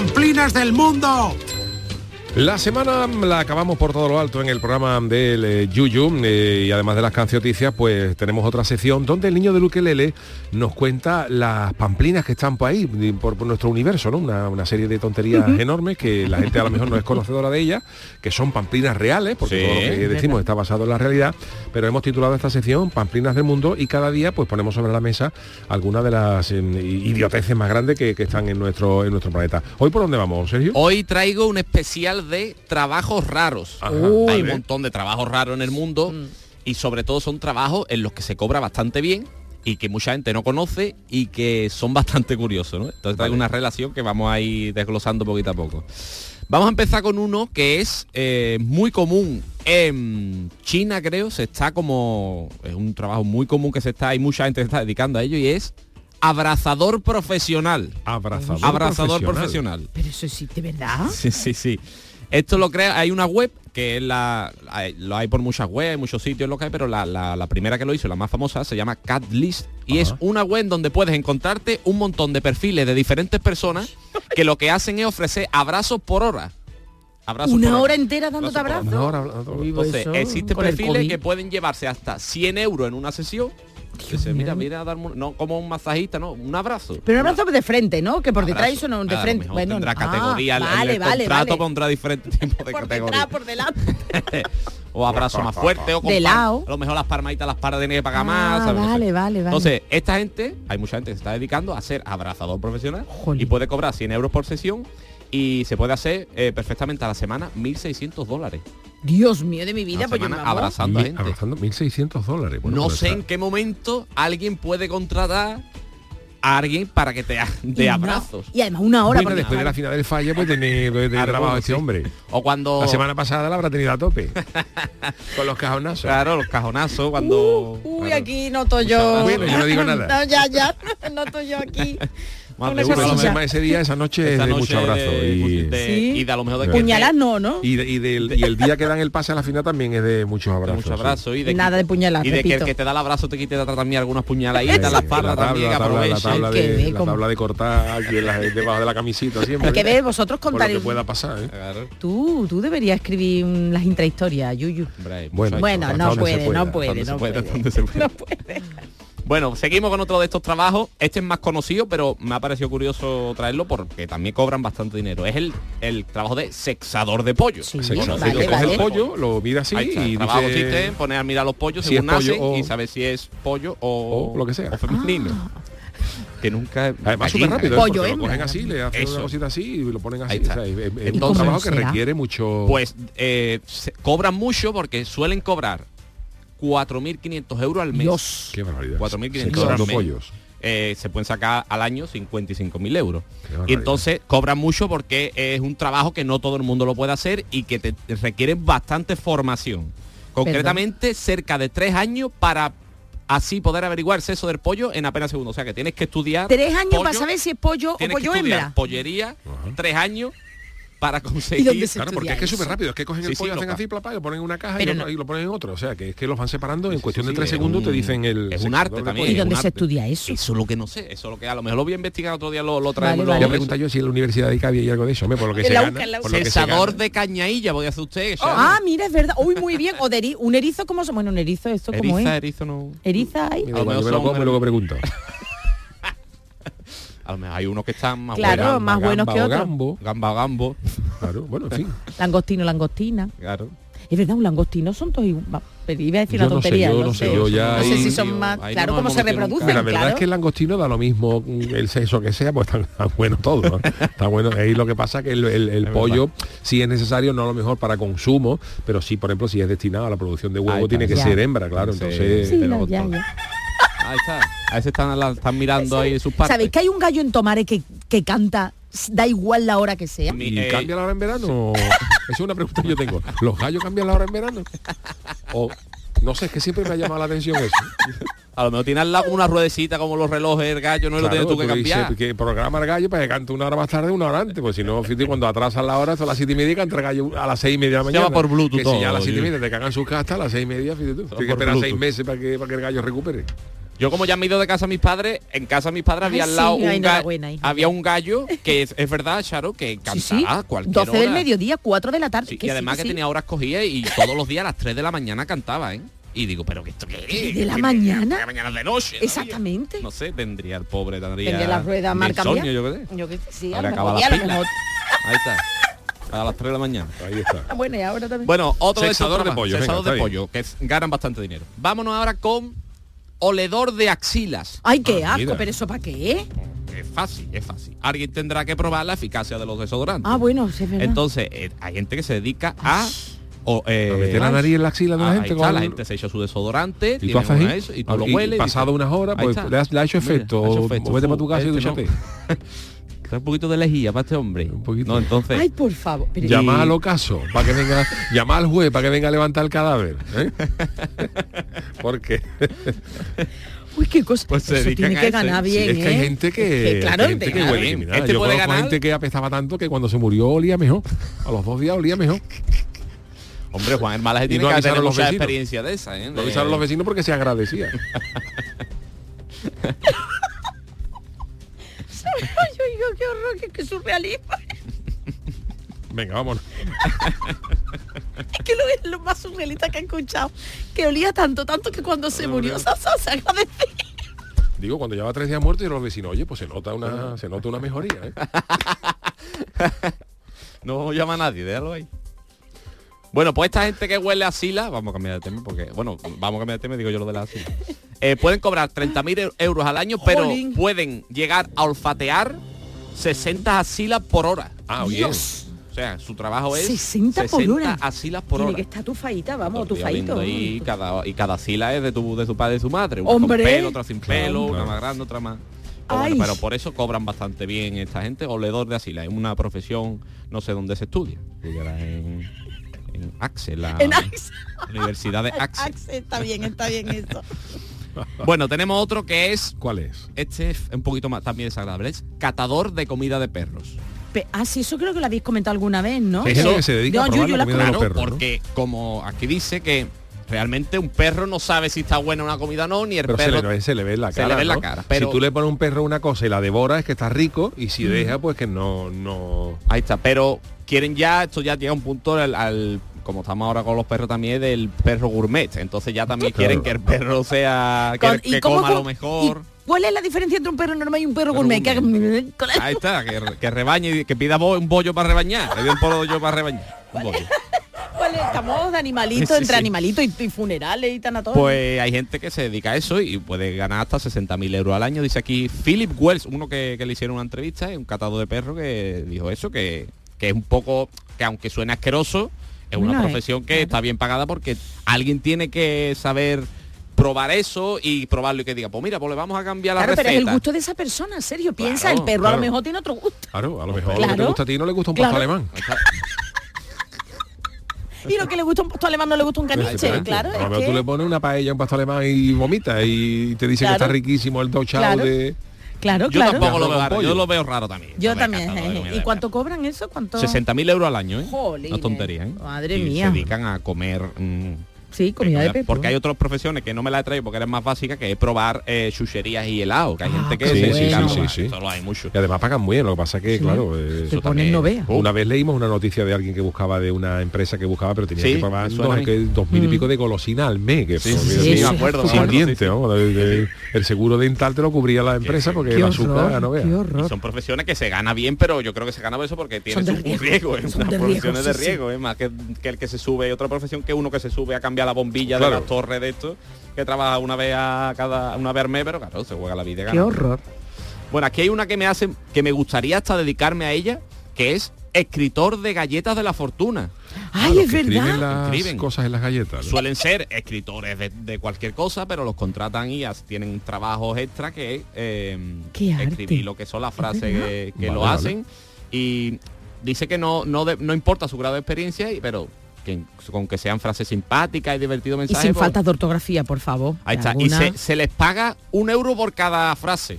¡Pamplinas del mundo! La semana la acabamos por todo lo alto en el programa del eh, Yuyu eh, y además de las cancioticias pues tenemos otra sección donde el niño de Luquelele nos cuenta las pamplinas que están por ahí, por, por nuestro universo, ¿no? Una, una serie de tonterías enormes que la gente a lo mejor no es conocedora de ellas, que son pamplinas reales, porque Sí, todo lo que decimos está basado en la realidad, pero hemos titulado esta sección Pamplinas del Mundo y cada día pues ponemos sobre la mesa algunas de las eh, idioteces más grandes que, que están en nuestro, en nuestro planeta. ¿Hoy por dónde vamos, Sergio? Hoy traigo un especial de trabajos raros. Hay un montón de trabajos raros en el mundo y sobre todo son trabajos en los que se cobra bastante bien y que mucha gente no conoce y que son bastante curiosos. ¿no? Entonces traigo una relación que vamos a ir desglosando poquito a poco. Vamos a empezar con uno que es eh, muy común en China, creo. Se está como... Es un trabajo muy común que se está... Hay mucha gente se está dedicando a ello y es abrazador profesional. Abrazador, Abrazador profesional. profesional. Pero eso existe, ¿verdad? Sí, sí, sí. Esto lo crea, hay una web que es la, hay- lo hay por muchas webs, muchos sitios lo que hay, pero la, la- la primera que lo hizo, la más famosa, se llama Catlist. Y es una web donde puedes encontrarte un montón de perfiles de diferentes personas que lo que hacen es ofrecer abrazos por hora. Abrazos Una por hora. entera dándote Abrazos por Uy, Entonces, existen perfiles que pueden llevarse hasta 100 euros en una sesión. Dice, mira, mira, a darme un- no como un masajista, no, un abrazo. Pero un abrazo de frente, ¿no? Que por detrás eso no, de Claro, frente. Bueno, tendrá ah, categoría, el- vale, el, vale, contrato vale. pondrá diferentes tipos de Por detrás, por delante. o abrazo más fuerte o con De lado. a lo mejor las palmaditas las paras tiene que pagar Ah, más ¿sabes? No vale, vale. entonces esta gente hay mucha gente que se está dedicando a ser abrazador profesional y puede cobrar 100 euros por sesión y se puede hacer eh, perfectamente a la semana 1.600 dólares Dios mío de mi vida, pues yo abrazando a Mil- gente. abrazando 1.600 dólares. Bueno, no pues sé en qué momento alguien puede contratar a alguien para que te ha- Y de no- abrazos Y además una hora. Bueno, después de la final del fallo, pues tiene Claro, trabajo este sí. hombre. o cuando La semana pasada la habrá tenido a tope. con los cajonazos. claro los cajonazos cuando Uy, aquí noto yo. Bueno, yo no digo nada. No, ya, ya. Noto yo aquí. Más Una de uno. cosilla. Además, ese día, esa noche Esa es de noche mucho abrazo. de- y, de- Sí. y de a lo mejor de Sí. que- Puñalar no, ¿no? y, de- y del- y el día que dan el pase a la final también es de muchos de abrazos. mucho abrazo y de Nada de puñalar, y de que el que te da el abrazo te quite también algunas sí. puñaladitas en la espalda la tabla, también que la tabla, la tabla Que de, ve la tabla de cortar aquí en la- debajo de la camisita siempre. Hay que ver, vosotros Por lo contar. que pueda pasar, ¿eh? Claro. Tú, tú deberías escribir las intrahistorias, Yuyu. Bueno, Bueno, no puede, no puede, no puede. No puede. Bueno, seguimos con otro de estos trabajos. Este es más conocido, pero me ha parecido curioso traerlo porque también cobran bastante dinero. Es el, el trabajo de sexador de pollo. Sí, Bueno, vale, el pollo, lo mira así Ahí está, y trabajo dice, en poner a mirar los pollos si según nacen o- y saber si es pollo o, o lo que sea. o femenino. Que nunca Además súper rápido, ¿eh? Pollo porque lo cogen así, le hacen Eso. una cosita así y lo ponen así. O sea, es, es- es ¿Y un trabajo que requiere mucho... Pues eh, se- cobran mucho porque suelen cobrar 4.500 euros al mes. Dios. Qué barbaridad. 4.500 Sexando euros al mes. pollos. Eh, se pueden sacar al año 55.000 euros. Y entonces cobran mucho porque es un trabajo que no todo el mundo lo puede hacer y que te te requiere bastante formación. Concretamente cerca de tres años para así poder averiguar el sexo del pollo en apenas segundos. O sea que tienes que estudiar. Tres años pollo, para saber si es pollo o que pollo estudiar hembra. pollería, tres años para ¿Y conseguir. dónde se Claro, porque es que es eso? súper rápido, es que cogen Sí, el sí, pollo, hacen loca. así, plapa, y lo ponen en una caja y lo, no- y lo ponen en otro. O sea, que es que los van separando en Sí, cuestión sí, de tres sí, es segundos, un- te dicen el... es un arte también, ¿Y dónde se estudia eso? Eso es lo que no sé, eso es lo que a lo mejor lo voy a investigar otro día, lo, lo Vale, traemos. vale. Voy a preguntar yo si en la Universidad de Cádiz hay algo de eso, hombre, por lo que se gana. Gana. de cañailla, podía hacer usted. Sharon. Ah, mira, es verdad. Uy, muy bien. O de un erizo como se... Bueno, un erizo, esto como eriza, es. erizo no. Eriza A yo me lo son como y luego pregunto. Hay unos que están más Claro, buenos. más buenos que otros. gambo. Gamba gambo. Claro, bueno, en fin. Langostino, langostina. Claro. Es verdad, un langostino son todos igual. Pero iba a decir Yo una no sé, tontería. yo no sé, yo ya No sé ahí- si son más... Claro, no cómo se reproducen. La verdad claro. es que el langostino da lo mismo mm, el sexo que sea, pues está, está bueno todo. ¿no? Está bueno. Ahí lo que pasa que el, el- el Es pollo sí es necesario, no a lo mejor para consumo, pero sí, por ejemplo, si es destinado a la producción de huevo, tiene que Ya. ser hembra, claro. Sí. Entonces, Sí, ya, ya. Ahí está. A veces están, la- están mirando ahí sus partes. ¿Sabéis que hay un gallo en Tomare que, que canta, da igual la hora que sea? ¿Y eh, cambia la hora en verano? Esa es una pregunta que yo tengo. ¿Los gallos cambian la hora en verano? O no sé, es que siempre me ha llamado la atención eso. A lo mejor tiene al lado como una ruedecita como los relojes, el gallo, no lo Claro, tienes tú que dices cambiar. que programa el gallo para que cante una hora más tarde, una hora antes, pues si no, fíjate, cuando atrasan la hora, son las siete y media, canta el gallo a las seis y media de la Se mañana. llama por Bluetooth que si ya a todo, las siete y media te cagan sus castas, a las seis y media, fíjate tú. Tienes que esperar seis meses para que, para que el gallo recupere. Yo como ya me he ido de casa a mis padres, en casa de mis padres había Ay, al lado sí, un, ga- hija. había un gallo que es, es verdad, Charo, que cantaba Sí, sí. a cualquier 12 del hora. mediodía, 4 de la tarde. Sí, que y sí, además que sí. tenía horas cogidas y todos los días a las 3 de la mañana cantaba, ¿eh? Y digo, pero que esto qué es? ¿De la ¿Qué- mañana? de la mañana de noche. ¿no? Exactamente. No sé, tendría el pobre, tendría... Tendría la rueda cambiada. yo qué sé. Yo sé, sí, a Ahora acaba la a pila. Ahí está. A las 3 de la mañana. Ahí está. Ah, Bueno, y ahora también. Bueno, otro Sexador de pollo, sexador de pollo, que es- ganan bastante dinero. Vámonos ahora con oledor de axilas. Ay, qué Ah, asco, mira. pero eso para qué? Es fácil, es fácil. Alguien tendrá que probar la eficacia de los desodorantes. Ah, bueno, sí es verdad. Entonces, eh, hay gente que se dedica a... O, eh, A meter la nariz en la axila de la ah, gente está, la gente se echa su desodorante, Y tú haces eso, y tú ah, lo y hueles. y pasado dices, unas horas, pues, le ha- le ha hecho efecto, le ha hecho efecto. vete para tu casa y este no. Trae un poquito de lejía para este hombre. Un poquito. No, entonces... Ay, por favor. Pero Llama al ocaso para que venga, llama al juez para que venga a levantar el cadáver. ¿eh? Porque Uy, qué cosa. Pues se eso tiene que eso. ganar Sí, bien, es que hay ¿eh? gente que, claro, hay gente de que huele. Este Yo puede ganar. gente que apestaba tanto que cuando se murió olía mejor. A los dos días olía mejor. Hombre, Juan Hermalaje Y tiene no que tener mucha vecinos. experiencia de esa, ¿eh? Lo De- avisaron los vecinos porque se agradecía. Ay, oiga, qué horror, qué, qué surrealismo. Venga, vámonos. Es que lo es lo más surrealista que he escuchado. Que olía tanto, tanto que cuando se murió, sa, sa, se agradecía. Digo, cuando lleva tres días muerto y los vecinos, oye, pues se nota una, se nota una mejoría, ¿eh? No llama a nadie, déjalo ahí. Bueno, pues esta gente que huele a sila, vamos a cambiar de tema porque, bueno, vamos a cambiar de tema, digo yo lo de la sila. Eh, pueden cobrar 30.000 euros al año, pero Jolín. pueden llegar a olfatear 60 asilas por hora. Ah, bien. Dios. O sea, su trabajo es 60 por hora. asilas por Tiene hora. que estar tu faita, vamos, tu faito. ahí, cada, y cada sila es de tu, de su padre y de su madre. Una Hombre. con pelo, otra sin pelo, una más grande, otra más. Pero, Ay. bueno, pero por eso cobran bastante bien esta gente, oledor de asila. Es una profesión, no sé dónde se estudia. Estudiará en, en Axel, la En Axe. Universidad de Axel. Axe, está bien, está bien eso. Bueno, tenemos otro que es... ¿Cuál es? Este es un poquito más también desagradable. Es catador de comida de perros. Pe- Ah, sí, eso creo que lo habéis comentado alguna vez, ¿no? Gente que se dedica a probar la la comida de los Claro, perros, ¿no? porque como aquí dice que realmente un perro no sabe si está buena una comida o no, ni el Pero se perro... le, ve- se le ve en la se cara. le ve en la ¿no? cara, pero- Si tú le pones a un perro una cosa y la devora es que está rico y si deja pues que no no Ahí está, pero quieren ya, esto ya llega a un punto al, al- como estamos ahora con los perros también, del perro gourmet. Entonces ya también quieren que el perro sea, que, Con- que cómo- coma lo mejor. ¿Cuál es la diferencia entre un perro normal y un perro gourmet? Que Ahí está, que, que rebañe, y que pida bo- un bollo para rebañar. Le un pollo para rebañar. Un bollo. ¿Cuál es? Estamos de animalitos, Sí, entre sí. animalitos y, y funerales y tan a todo. Pues hay gente que se dedica a eso y puede ganar hasta 60.000 euros al año. Dice aquí Philip Wells, uno que, que le hicieron una entrevista, un catado de perro que dijo eso, que, que es un poco, que aunque suene asqueroso, es una eh, profesión que está bien pagada porque alguien tiene que saber probar eso y probarlo y que diga, pues mira, pues le vamos a cambiar la Claro, pero es el receta. gusto de esa persona, Sergio. Piensa, Claro, el perro a lo mejor tiene otro gusto. Claro, a lo mejor lo Claro. que te gusta a ti no le gusta un Claro. pastor alemán. Y lo que le gusta un pastor alemán no le gusta un caniche, claro. a lo es mejor que- tú le pones una paella a un pastor alemán y vomita y te dice Claro. que está riquísimo el dochao Claro. de Claro, Yo claro. tampoco lo veo raro, yo lo veo raro también. Yo también. comida ¿Y de cuánto cobran eso? ¿Cuánto? 60.000 euros al año, ¿eh? Jolines. No tontería, ¿eh? Madre Y mía. Se dedican a comer... mm, Sí, comida de. Porque hay otras profesiones que no me la he traído porque eran más básicas, que es probar eh, chucherías y helado. Que hay Ah, gente que Sí, sí, sí, probar. sí, sí. Eso lo hay mucho. Y además pagan muy bien, lo que pasa que, claro, eh, Te eso ponen también. no vea. una vez leímos una noticia de alguien que buscaba de una empresa que buscaba, pero tenía Sí, que pagar a dos, mí. que dos mil y Mm. pico de golosina al mes. Que Sí, sí, me acuerdo, sin el seguro dental te lo cubría la empresa porque el azúcar no horror. son profesiones que se gana bien, pero yo creo que se gana por eso porque tiene Son de un riesgo, riesgo, es son una de riesgo, es más que, que el que se sube, otra profesión que uno que se sube a cambiar la bombilla Claro. de las torres de esto, que trabaja una vez a cada una vez al mes, pero claro, se juega la vida Qué gana. horror. Bueno, aquí hay una que me hace, que me gustaría hasta dedicarme a ella, que es escritor de galletas de la fortuna. Ay, Los es que escriben verdad. las Escriben. cosas en las galletas. ¿no? Suelen ser escritores de, de cualquier cosa, pero los contratan y as- tienen trabajos extra que eh, escribir lo que son las frases que, que Vale, lo vale. hacen. Y dice que no, no, de- no importa su grado de experiencia, y- pero que con que sean frases simpáticas y divertido Y mensaje. sin pues, faltas de ortografía, por favor. Ahí está. Y se, se les paga un euro por cada frase.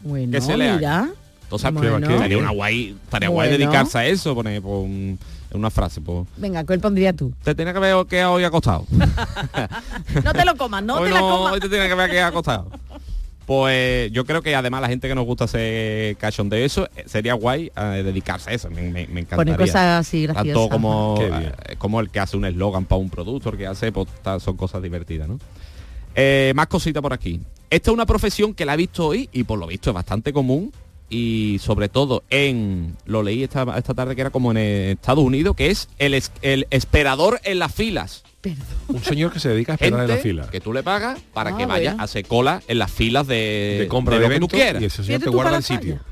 Bueno, que se mira. Entonces, Bueno. estaría Qué una guay, estaría guay dedicarse a eso, poner por un- una frase. Pues, Venga, ¿cuál pondría tú? te tenía que haber quedado hoy acostado. No te lo comas, no hoy te la no, comas. hoy te tiene que haber quedado acostado. Pues yo creo que además la gente que nos gusta hacer cachón de eso, eh, sería guay eh, dedicarse a eso. Me, me, me encantaría. Poner cosas así graciosas. Tanto como, eh, como el que hace un eslogan para un producto, el que hace, pues, son cosas divertidas, ¿no? Eh, más cositas por aquí. Esta es una profesión que la he visto hoy y por lo visto es bastante común y sobre todo en, lo leí esta, esta tarde que era como en Estados Unidos, que es el, es- el esperador en las filas. Perdón. Un señor que se dedica a esperar en la fila. que tú le pagas para Ah, que vaya a hacer cola en las filas de, de compra de, lo que tú quieras. y ese señor Fíjate te guarda el sitio. falla.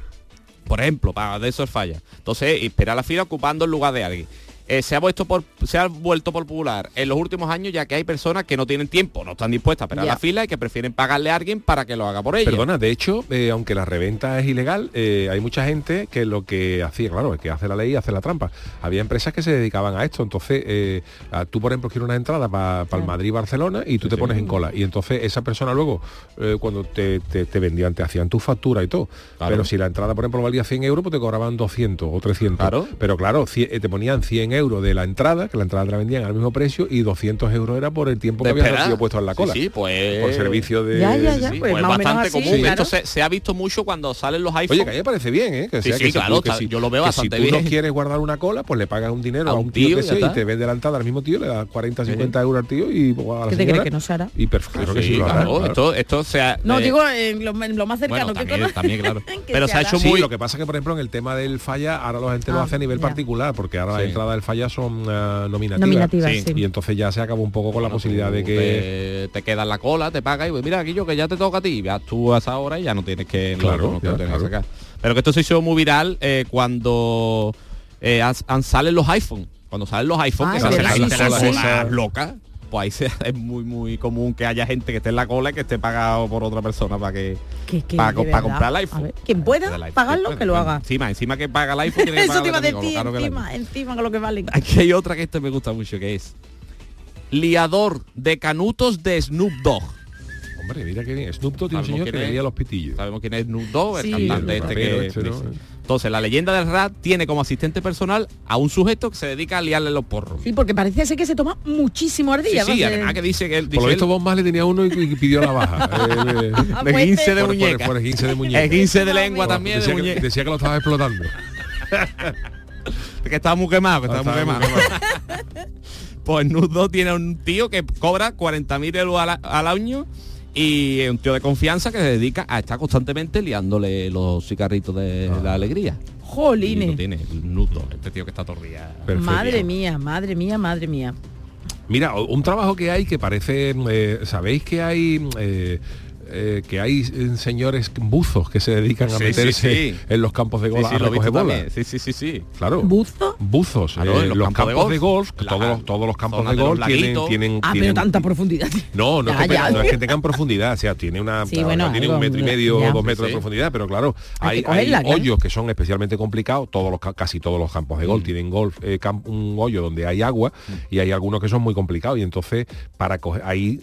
Por ejemplo, para de eso es falla. Entonces, espera la fila ocupando el lugar de alguien. Eh, se, ha vuelto por, se ha vuelto popular en los últimos años ya que hay personas que no tienen tiempo, no están dispuestas a esperar Ya. la fila y que prefieren pagarle a alguien para que lo haga por ellos. Perdona, de hecho, eh, aunque la reventa es ilegal, eh, hay mucha gente que lo que hacía, claro, el que hace la ley hace la trampa. Había empresas que se dedicaban a esto. Entonces, eh, tú, por ejemplo, quieres una entrada para el Madrid-Barcelona y tú te pones en cola. Y entonces esa persona luego, eh, cuando te, te- te vendían, te hacían tu factura y todo. Claro. Pero si la entrada, por ejemplo, valía 100 euros, pues te cobraban 200 o 300. Claro. Pero claro, te ponían 100 euros de la entrada, que la entrada te la vendían al mismo precio, y 200 euros era por el tiempo que había sido puesto en la cola. sí, pues... Por servicio de... Ya, ya, ya. Sí, pues pues más o es menos bastante así, común. claro. Esto se, se ha visto mucho cuando salen los iPhones. Oye, que a mí me parece bien, ¿eh? Que sea sí, que si claro, tú- que está- si- yo lo veo bastante si tú bien. no quieres guardar una cola, pues le pagas un dinero A a, un tío, tío que sea, y te vende la entrada al mismo tío, le da 40, 50 euros al tío y pues, a la ¿Qué te crees que no se hará? Y perfecto, que sí, claro. Esto, esto se ha... No, eh, digo en lo, más cercano que claro. Pero se ha hecho muy... lo que pasa que por ejemplo en el tema del falla ahora la gente lo Ah, hace a nivel particular porque ahora las Sí. entradas del falla son ah, nominativas, Nominativas, Sí. sí. y entonces ya se acabó un poco con la posibilidad de que te, te quedas en la cola, te pagas y pues, mira, aquí yo que ya te toca a ti, vas tú a esa hora y ya no tienes que, Claro, no te ya, lo tienes que claro. sacar. Pero que esto se hizo muy viral eh, cuando eh, han- han- salen los iPhone. Cuando salen los iPhone, Ah, que se hace la verdad, gente pues ahí se- es muy muy común que haya gente que esté en la cola y que esté pagado por otra persona para que para, comprar el A iPhone. ver, quien pueda pagarlo, que lo haga. Encima, encima que paga el iPhone, tiene que Eso te iba a pagarle decir, también, claro que el encima, encima con lo que vale. Aquí hay otra que este me gusta mucho, que es liador de canutos de Snoop Dogg. Hombre, mira que bien. Snoop Dogg tiene un Sabemos señor que quién le los pitillos. Sabemos quién es Snoop Dogg, el Sí. cantante El este que... este, ¿no? sí. Entonces, la leyenda del rap tiene como asistente personal a un sujeto que se dedica a liarle los porros. Sí, porque parece ser que se toma muchísimo al Sí, día. sí, ¿no? Se- además que dice que él Por dice lo visto Bob Marley tenía uno y, y pidió la baja. Eh, de pues 15 de por- por- muñeca. por esguince de muñeca. El 15 de lengua también de decía, que, muñeca. decía que lo estaba explotando. que estaba muy quemado, que estaba muy Estaba quemado. muy pues Nudo tiene un tío que cobra 40.000 euros al, al año y es un tío de confianza que se dedica a estar constantemente liándole los cigarritos de la alegría. Y lo Jolines. tiene el Nudo, este tío que está. Perfecto. Madre mía, madre mía, madre mía. Mira, un trabajo que hay que parece, eh, sabéis que hay eh, eh, que hay eh, señores buzos que se dedican a Sí, sí, meterse sí. en los campos de Sí, golf sí, a recoger bolas. Sí, sí, sí, sí. Claro. ¿Buzo? Buzos, Claro, eh, en los los, campos campos, de de golf, golf, la- todos, los, todos los campos de de golf tienen, laguitos. tienen, Ah, tienen- pero tanta profundidad. No, no, Ya, es que, ya. no es que tengan profundidad, o sea, tiene una Sí, bueno, tiene un algo, metro y medio, ya. dos metros Sí. de profundidad, pero claro, Hay hay, hay hoyos que son especialmente complicados, todos los ca- casi todos los campos de golf tienen golf eh, cam- un hoyo donde hay agua y hay algunos que son muy complicados y entonces para coger ahí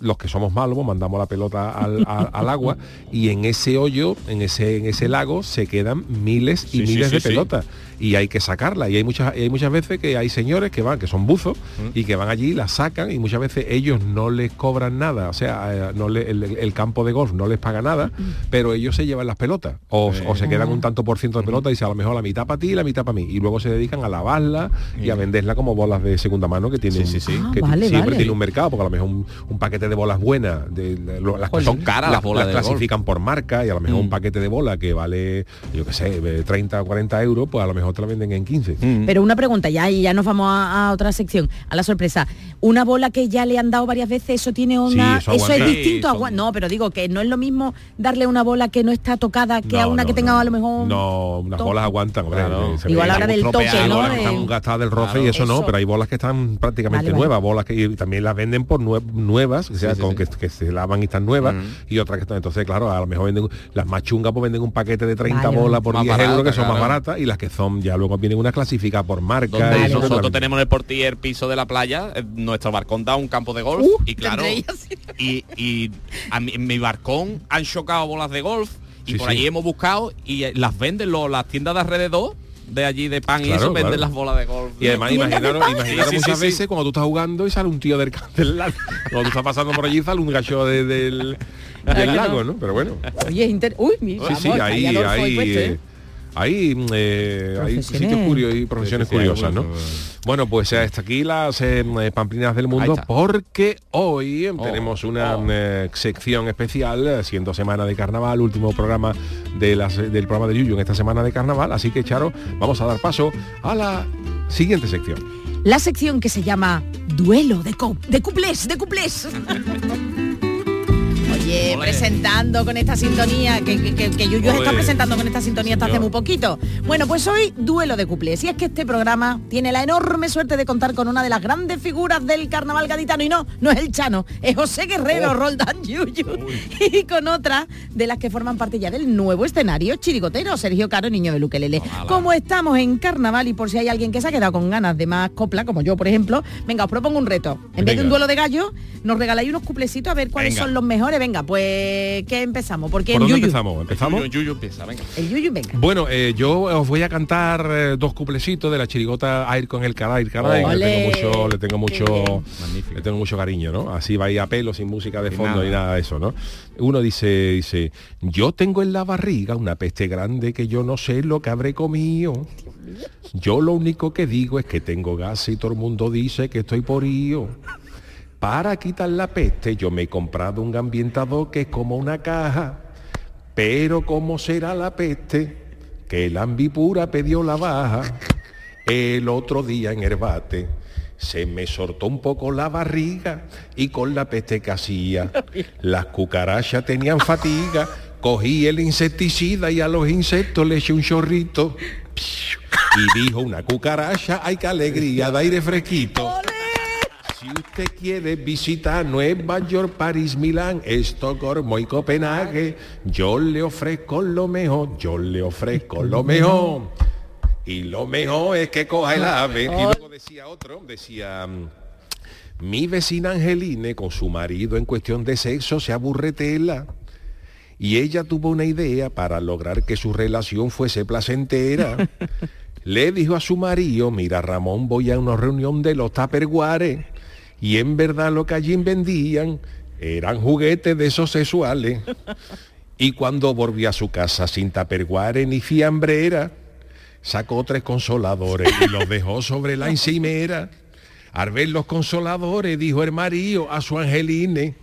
los que somos malos mandamos la pelota al, al agua y en ese hoyo, en ese, en ese lago se quedan miles y Sí, miles sí, de pelotas y hay que sacarla. Y hay muchas y hay muchas veces que hay señores que van que son buzos y que van allí las sacan y muchas veces ellos no les cobran nada. O sea eh, no le- el, el campo de golf no les paga nada pero ellos se llevan las pelotas o, o se quedan un tanto por ciento de pelota y dice a lo mejor la mitad para ti y la mitad para mí y luego se dedican a lavarla y a venderla como bolas de segunda mano que tienen Sí, sí, sí. Ah, que vale, siempre vale. tiene un mercado porque a lo mejor un, un paquete de bolas buenas de, las que son caras las bolas de golf. clasifican por marca y a lo mejor Mm. un paquete de bola que vale yo qué sé eh, 30 o 40 euros pues a lo mejor te la venden en 15 Mm. Pero una pregunta, ya y ya nos vamos a, a otra sección, a la sorpresa. Una bola que ya le han dado varias veces, eso tiene una. eso eso, es distinto a Sí, son- No, pero digo que no es lo mismo darle una bola que no está tocada que a No, una que tenga no. a lo mejor. un No, unas bolas aguantan, hombre. Claro. Igual ahora del toque, hay ¿no? bolas que están gastadas del roce Claro. y eso, no, pero hay bolas que están prácticamente Vale, vale. nuevas, bolas que y también las venden por nue- nuevas, o sea, sí, con sí. Que, que se lavan y están nuevas, y otras que están, entonces claro, a lo mejor venden las más chungas pues venden un paquete de 30 Vale, bolas por Más 10 euros que son más baratas y las que son ya luego vienen una clasificada por marca eso nosotros tenemos en el portiller piso de la playa, eh, nuestro barcón da un campo de golf Uh, y claro, y, y a mi, en mi barcón han chocado bolas de golf y Sí, por sí. allí hemos buscado y eh, las venden lo- las tiendas de alrededor de allí de pan y Claro, eso venden claro. las bolas de golf. Y además ¿Tiendas de imaginaros, imaginaros Sí, sí, muchas sí, sí. veces cuando tú estás jugando y sale un tío del, del lago. Cuando tú estás pasando por allí sale un gacho de- del, del lago, ¿no? Pero bueno. Oye, es inter- Uy, mi Sí, vamos, sí, ahí, ahí Adolfo ahí ahí, puesto, ¿eh? Hay, mm, eh, hay Profesiones. sitios curiosos y profesiones Sí, sí, sí, hay curiosas, ¿no? Bueno, pues hasta aquí las eh, eh, pamplinas del mundo porque hoy eh, Oh, tenemos una oh. eh, sección especial, eh, siendo semana de carnaval, último programa de las, del programa de Yuyu en esta semana de carnaval, así que Charo, vamos a dar paso a la siguiente sección. La sección que se llama Duelo de, co- de cuplés, de cuplés. Oye, presentando con esta sintonía, que, que, que, que Yuyu está presentando con esta sintonía hasta hace muy poquito. Bueno, pues hoy duelo de cuplés. Y es que este programa tiene la enorme suerte de contar con una de las grandes figuras del carnaval gaditano. Y no, no es el Chano, es José Guerrero, Oh. Roldán Yuyu. Y con otra de las que forman parte ya del nuevo escenario chirigotero, Sergio Caro, niño de Luquelele. Como estamos en carnaval y por si hay alguien que se ha quedado con ganas de más copla, como yo, por ejemplo, venga, os propongo un reto. En vez de un duelo de gallo, nos regaláis unos cuplecitos a ver cuáles Venga. son los mejores. Venga, pues, ¿qué empezamos? Porque ¿Por dónde Yuyu. empezamos? ¿Empezamos? Yuyu, Yuyu empieza, venga. El Yuyu, venga. Bueno, eh, yo os voy a cantar eh, dos cuplecitos de la chirigota Air con el caray, caray, que le tengo mucho, le tengo mucho, le tengo mucho cariño, ¿no? Así va ahí a pelo, sin música de fondo nada. y nada de eso, ¿no? Uno dice, dice, yo tengo en la barriga una peste grande que yo no sé lo que habré comido. Yo lo único que digo es que tengo gas y todo el mundo dice que estoy porío. Para quitar la peste yo me he comprado un ambientador que es como una caja. Pero ¿cómo será la peste? Que la ambipura pidió la baja. El otro día en Herbate se me sortó un poco la barriga y con la peste que hacía. Las cucarachas tenían fatiga. Cogí el insecticida y a los insectos le eché un chorrito. Y dijo una cucaracha, ay qué alegría, de aire fresquito. Si usted quiere visitar Nueva York, París, Milán, Estocolmo y Copenhague, yo le ofrezco lo mejor, yo le ofrezco lo mejor. Y lo mejor es que coja el ave. Y luego decía otro, decía... mm, Mi vecina Angeline con su marido en cuestión de sexo se aburretela y ella tuvo una idea para lograr que su relación fuese placentera. Le dijo a su marido, mira Ramón, voy a una reunión de los taperguares y en verdad lo que allí vendían eran juguetes de esos sexuales. Y cuando volvió a su casa sin taperguare ni fiambrera, sacó tres consoladores y los dejó sobre la encimera. Al ver los consoladores, dijo el marido a su angeline,